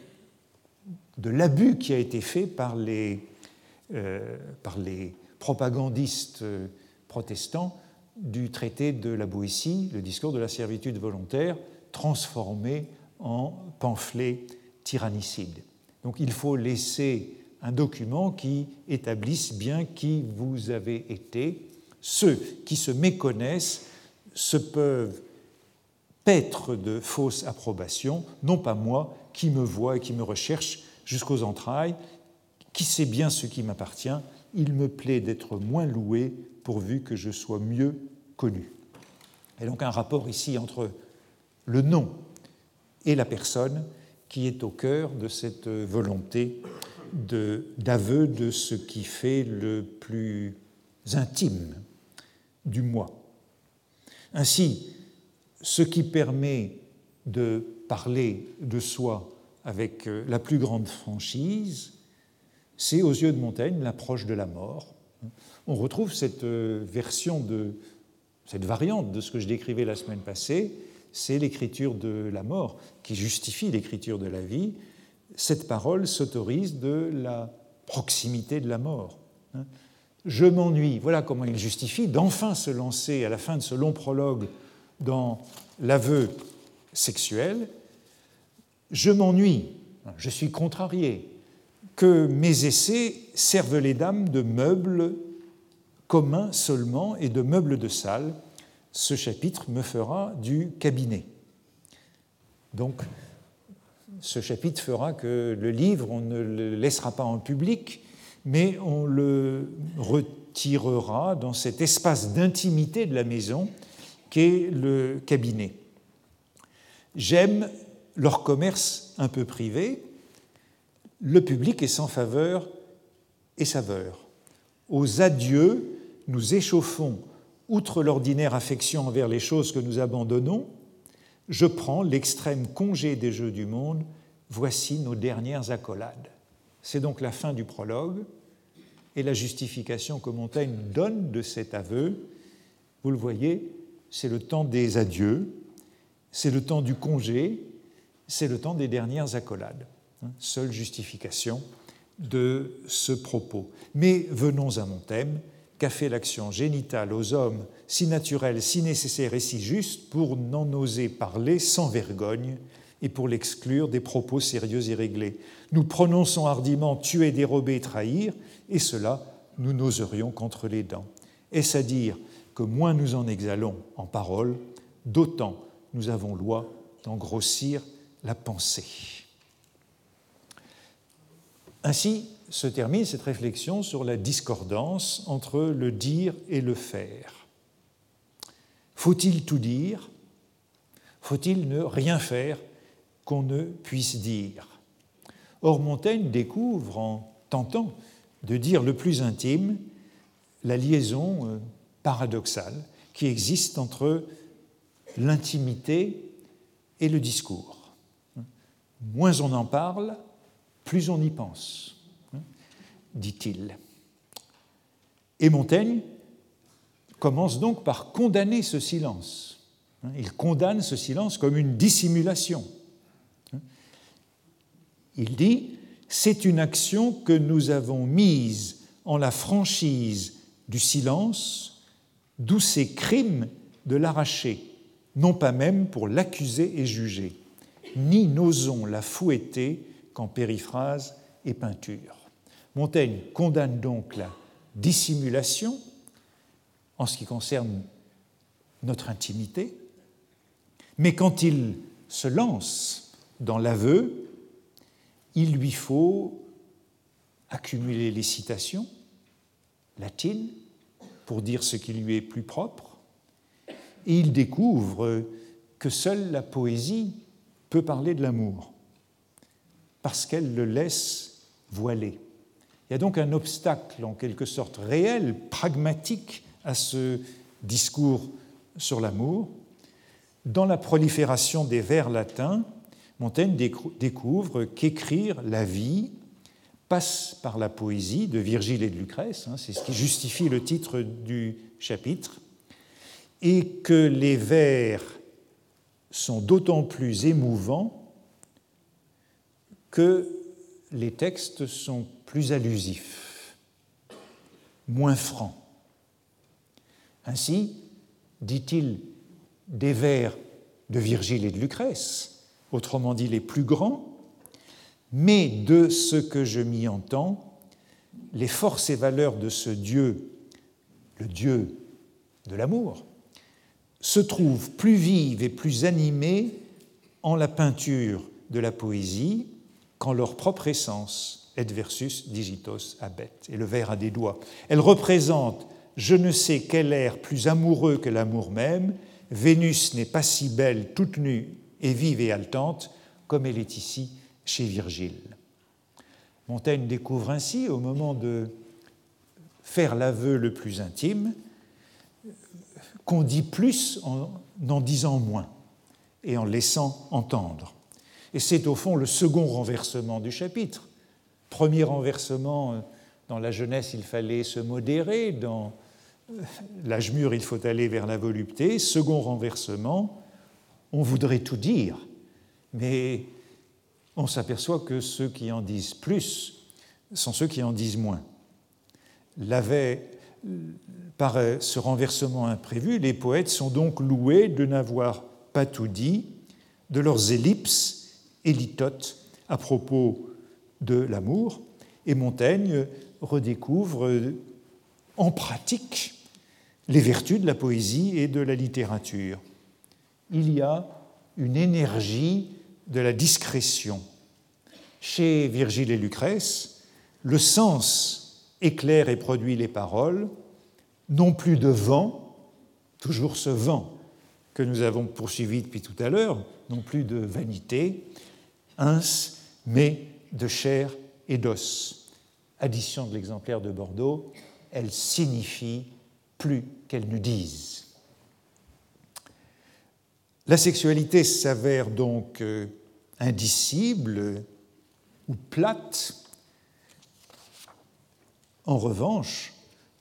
de l'abus qui a été fait par les, par les propagandistes protestants du traité de la Boétie, le discours de la servitude volontaire, transformé en pamphlet tyrannicide. Donc il faut laisser un document qui établisse bien qui vous avez été. Ceux qui se méconnaissent se peuvent paître de fausses approbations, non pas moi qui me vois et qui me recherche jusqu'aux entrailles, qui sait bien ce qui m'appartient, il me plaît d'être moins loué pourvu que je sois mieux connu. Et donc un rapport ici entre le nom et la personne qui est au cœur de cette volonté d'aveu de, ce qui fait le plus intime du moi. Ainsi, ce qui permet de parler de soi avec la plus grande franchise, c'est aux yeux de Montaigne l'approche de la mort, on retrouve cette euh, version de cette variante de ce que je décrivais la semaine passée, c'est l'écriture de la mort qui justifie l'écriture de la vie. Cette parole s'autorise de la proximité de la mort. Je m'ennuie, voilà comment il justifie d'enfin se lancer à la fin de ce long prologue dans l'aveu sexuel. Je m'ennuie, je suis contrarié, que mes essais servent les dames de meubles communs seulement et de meubles de salle. Ce chapitre me fera du cabinet. Donc, ce chapitre fera que le livre, on ne le laissera pas en public, mais on le retirera dans cet espace d'intimité de la maison qu'est le cabinet. J'aime leur commerce un peu privé, le public est sans faveur et saveur. Aux adieux, nous échauffons, outre l'ordinaire affection envers les choses que nous abandonnons, je prends l'extrême congé des jeux du monde, voici nos dernières accolades. C'est donc la fin du prologue et la justification que Montaigne donne de cet aveu. Vous le voyez, c'est le temps des adieux, c'est le temps du congé, c'est le temps des dernières accolades. Hein, seule justification de ce propos. Mais venons à mon thème, qu'a fait l'action génitale aux hommes si naturelle, si nécessaire et si juste pour n'en oser parler sans vergogne et pour l'exclure des propos sérieux et réglés. Nous prononçons hardiment tuer, dérober, trahir, et cela, nous n'oserions qu'entre les dents. Est-ce à dire que moins nous en exhalons en parole, d'autant nous avons loi d'en grossir la pensée. Ainsi se termine cette réflexion sur la discordance entre le dire et le faire. Faut-il tout dire? Faut-il ne rien faire? Qu'on ne puisse dire Or Montaigne découvre en tentant de dire le plus intime la liaison euh, paradoxale qui existe entre l'intimité et le discours. Moins on en parle, plus on y pense, hein, dit-il. Et Montaigne commence donc par condamner ce silence. Hein. Il condamne ce silence comme une dissimulation. Il dit, c'est une action que nous avons mise en la franchise du silence d'où ces crimes de l'arracher, non pas même pour l'accuser et juger, ni n'osons la fouetter qu'en périphrase et peinture. Montaigne condamne donc la dissimulation en ce qui concerne notre intimité, mais quand il se lance dans l'aveu, il lui faut accumuler les citations latines pour dire ce qui lui est plus propre, et il découvre que seule la poésie peut parler de l'amour, parce qu'elle le laisse voiler. Il y a donc un obstacle en quelque sorte réel, pragmatique à ce discours sur l'amour. Dans la prolifération des vers latins, Montaigne découvre qu'écrire la vie passe par la poésie de Virgile et de Lucrèce, hein, c'est ce qui justifie le titre du chapitre, et que les vers sont d'autant plus émouvants que les textes sont plus allusifs, moins francs. Ainsi, dit-il, des vers de Virgile et de Lucrèce, autrement dit les plus grands, mais de ce que je m'y entends, les forces et valeurs de ce Dieu, le Dieu de l'amour, se trouvent plus vives et plus animées en la peinture de la poésie qu'en leur propre essence, et versus digitos abet, et le vers a des doigts. Elle représente je ne sais quel air plus amoureux que l'amour même, Vénus n'est pas si belle toute nue et vive et haletante comme elle est ici chez Virgile. Montaigne découvre ainsi, au moment de faire l'aveu le plus intime, qu'on dit plus en en disant moins et en laissant entendre. Et c'est au fond le second renversement du chapitre. Premier renversement, dans la jeunesse, il fallait se modérer, dans l'âge mûr, il faut aller vers la volupté. Second renversement, on voudrait tout dire, mais on s'aperçoit que ceux qui en disent plus sont ceux qui en disent moins. par ce renversement imprévu, les poètes sont donc loués de n'avoir pas tout dit de leurs ellipses et litotes à propos de l'amour, et Montaigne redécouvre en pratique les vertus de la poésie et de la littérature. Il y a une énergie de la discrétion. Chez Virgile et Lucrèce, le sens éclaire et produit les paroles, non plus de vent, toujours ce vent que nous avons poursuivi depuis tout à l'heure, non plus de vanité, ins, mais de chair et d'os. Addition de l'exemplaire de Bordeaux, elle signifie plus qu'elle ne dise. La sexualité s'avère donc euh, indicible ou plate. En revanche,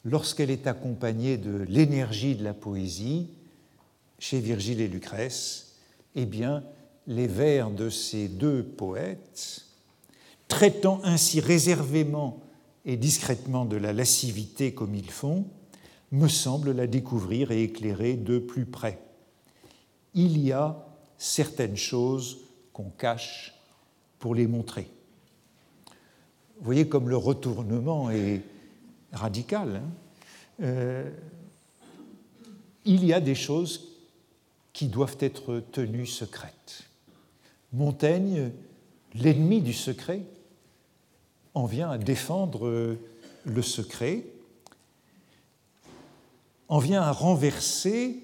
lorsqu'elle est accompagnée de l'énergie de la poésie, chez Virgile et Lucrèce, eh bien, les vers de ces deux poètes, traitant ainsi réservément et discrètement de la lascivité comme ils font, me semblent la découvrir et éclairer de plus près. Il y a certaines choses qu'on cache pour les montrer. Vous voyez comme le retournement est radical. Hein. Euh, il y a des choses qui doivent être tenues secrètes. Montaigne, l'ennemi du secret, en vient à défendre le secret, en vient à renverser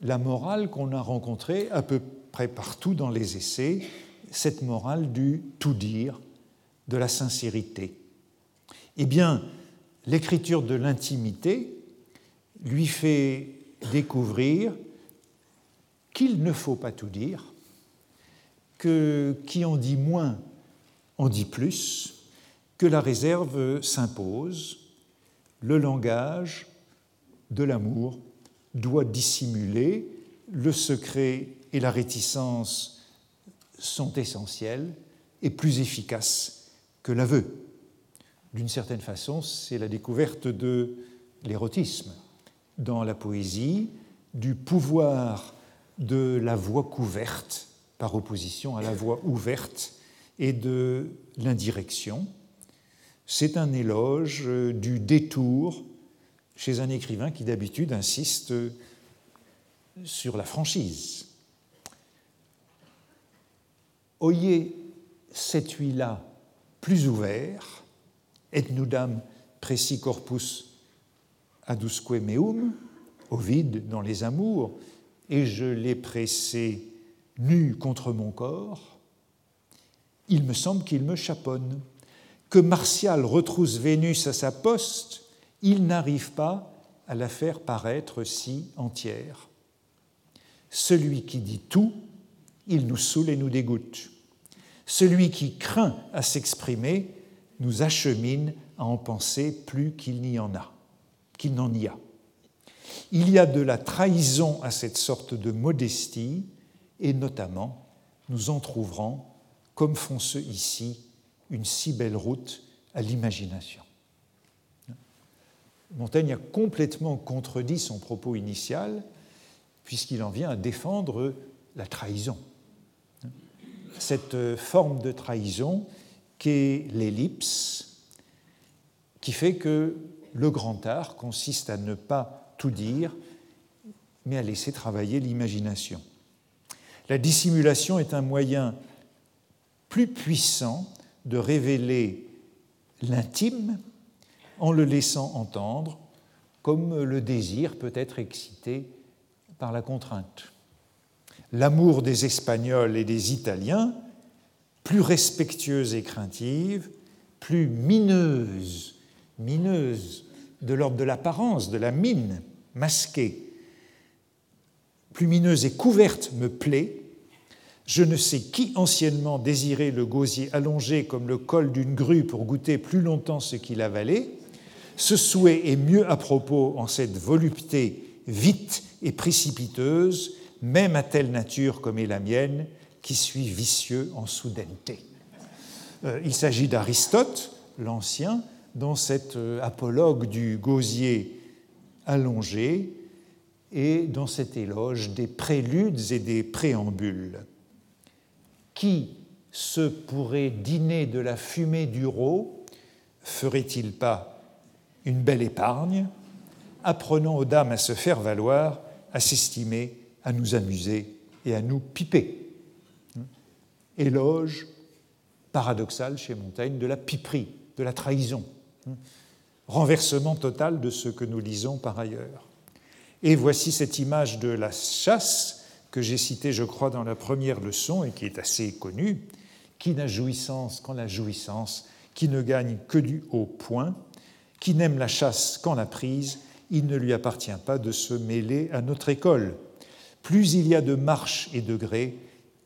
la morale qu'on a rencontrée à peu près partout dans les essais, cette morale du tout dire, de la sincérité. Eh bien, l'écriture de l'intimité lui fait découvrir qu'il ne faut pas tout dire, que qui en dit moins en dit plus, que la réserve s'impose, le langage de l'amour doit dissimuler, le secret et la réticence sont essentiels et plus efficaces que l'aveu. D'une certaine façon, c'est la découverte de l'érotisme dans la poésie du pouvoir de la voix couverte par opposition à la voix ouverte et de l'indirection. C'est un éloge du détour chez un écrivain qui d'habitude insiste sur la franchise. Oyez cette là plus ouvert, et nudam preci corpus adusque meum, vide dans les amours, et je l'ai pressé nu contre mon corps, il me semble qu'il me chaponne. Que Martial retrousse Vénus à sa poste, il n'arrive pas à la faire paraître si entière. Celui qui dit tout, il nous saoule et nous dégoûte. Celui qui craint à s'exprimer nous achemine à en penser plus qu'il n'y en a, qu'il n'en y a. Il y a de la trahison à cette sorte de modestie, et notamment, nous en trouverons, comme font ceux ici, une si belle route à l'imagination. Montaigne a complètement contredit son propos initial, puisqu'il en vient à défendre la trahison. Cette forme de trahison qu'est l'ellipse, qui fait que le grand art consiste à ne pas tout dire, mais à laisser travailler l'imagination. La dissimulation est un moyen plus puissant de révéler l'intime en le laissant entendre, comme le désir peut être excité par la contrainte. L'amour des Espagnols et des Italiens, plus respectueuse et craintive, plus mineuse, mineuse de l'ordre de l'apparence, de la mine masquée, plus mineuse et couverte me plaît. Je ne sais qui anciennement désirait le gosier allongé comme le col d'une grue pour goûter plus longtemps ce qu'il avalait. Ce souhait est mieux à propos en cette volupté vite et précipiteuse, même à telle nature comme est la mienne, qui suis vicieux en soudaineté. Euh, il s'agit d'Aristote, l'Ancien, dans cet euh, apologue du gosier allongé et dans cet éloge des préludes et des préambules. Qui se pourrait dîner de la fumée du rôt ferait-il pas une belle épargne, apprenant aux dames à se faire valoir, à s'estimer, à nous amuser et à nous piper. Éloge paradoxal chez Montaigne de la piperie, de la trahison. Renversement total de ce que nous lisons par ailleurs. Et voici cette image de la chasse que j'ai citée, je crois, dans la première leçon et qui est assez connue. Qui n'a jouissance qu'en la jouissance, qui ne gagne que du haut point, qui n'aime la chasse qu'en la prise, il ne lui appartient pas de se mêler à notre école. Plus il y a de marche et de gré,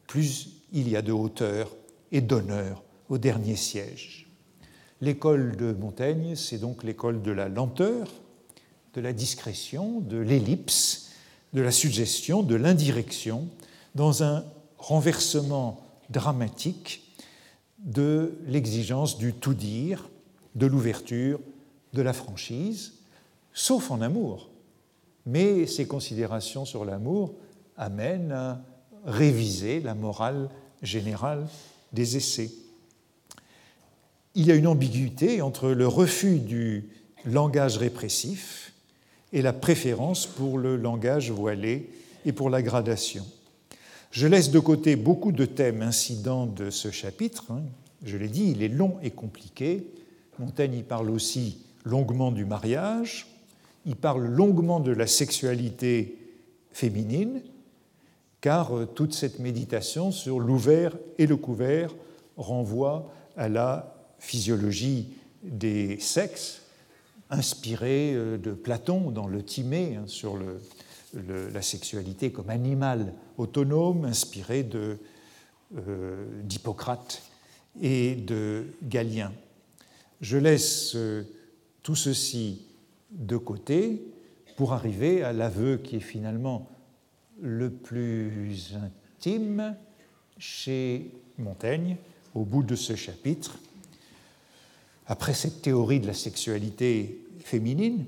plus il y a de hauteur et d'honneur au dernier siège. L'école de Montaigne, c'est donc l'école de la lenteur, de la discrétion, de l'ellipse, de la suggestion, de l'indirection, dans un renversement dramatique de l'exigence du tout dire, de l'ouverture, de la franchise, sauf en amour. Mais ces considérations sur l'amour amènent à réviser la morale générale des essais. Il y a une ambiguïté entre le refus du langage répressif et la préférence pour le langage voilé et pour la gradation. Je laisse de côté beaucoup de thèmes incidents de ce chapitre. Hein. Je l'ai dit, il est long et compliqué. Montaigne y parle aussi longuement du mariage, il parle longuement de la sexualité féminine, car euh, toute cette méditation sur l'ouvert et le couvert renvoie à la physiologie des sexes, inspirée euh, de Platon dans le Timée hein, sur la sexualité comme animal autonome, inspirée euh, d'Hippocrate et de Galien. Je laisse tout ceci de côté pour arriver à l'aveu qui est finalement le plus intime chez Montaigne au bout de ce chapitre. Après cette théorie de la sexualité féminine,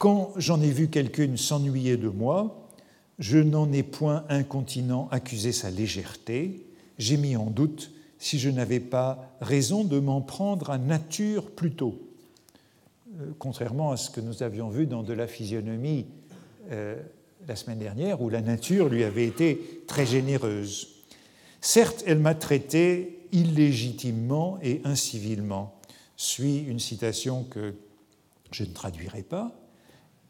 Quand j'en ai vu quelqu'une s'ennuyer de moi, je n'en ai point incontinent accusé sa légèreté, j'ai mis en doute si je n'avais pas raison de m'en prendre à nature plutôt. Euh, contrairement à ce que nous avions vu dans de la physionomie euh, la semaine dernière, où la nature lui avait été très généreuse. Certes, elle m'a traité illégitimement et incivilement. Suit une citation que je ne traduirai pas,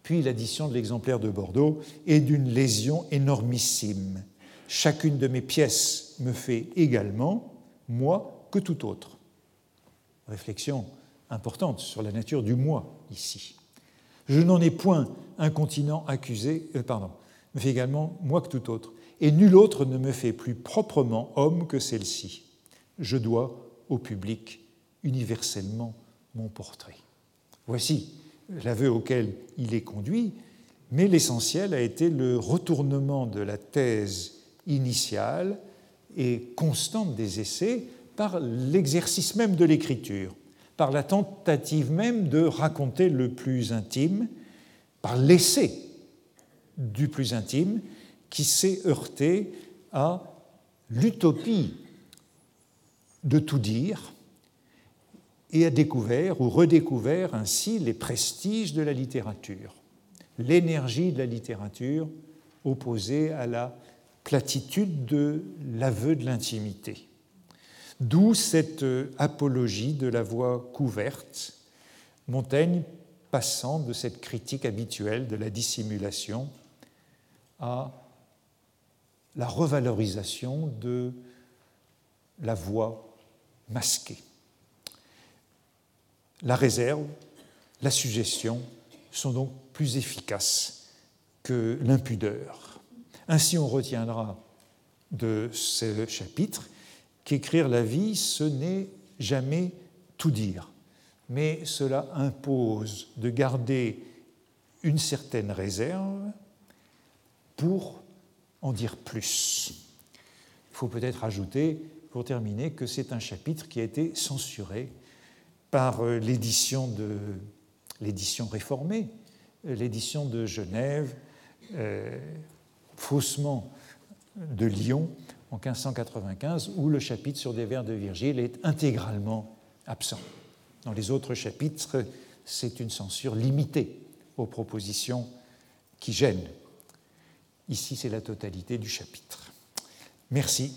puis l'addition de l'exemplaire de Bordeaux est d'une lésion énormissime. Chacune de mes pièces me fait également, moi, que tout autre. Réflexion importante sur la nature du moi ici. Je n'en ai point un continent accusé, euh, pardon, me fait également moi que tout autre, et nul autre ne me fait plus proprement homme que celle-ci. Je dois au public universellement mon portrait. Voici l'aveu auquel il est conduit, mais l'essentiel a été le retournement de la thèse initiale et constante des essais par l'exercice même de l'écriture, par la tentative même de raconter le plus intime, par l'essai du plus intime qui s'est heurté à l'utopie de tout dire et a découvert ou redécouvert ainsi les prestiges de la littérature, l'énergie de la littérature opposée à la de l'aveu de l'intimité. D'où cette apologie de la voix couverte, Montaigne passant de cette critique habituelle de la dissimulation à la revalorisation de la voix masquée. La réserve, la suggestion sont donc plus efficaces que l'impudeur. Ainsi, on retiendra de ce chapitre qu'écrire la vie, ce n'est jamais tout dire, mais cela impose de garder une certaine réserve pour en dire plus. Il faut peut-être ajouter, pour terminer, que c'est un chapitre qui a été censuré par l'édition de l'édition réformée, l'édition de Genève, euh, faussement de Lyon en 1595, où le chapitre sur des vers de Virgile est intégralement absent. Dans les autres chapitres, c'est une censure limitée aux propositions qui gênent. Ici, c'est la totalité du chapitre. Merci.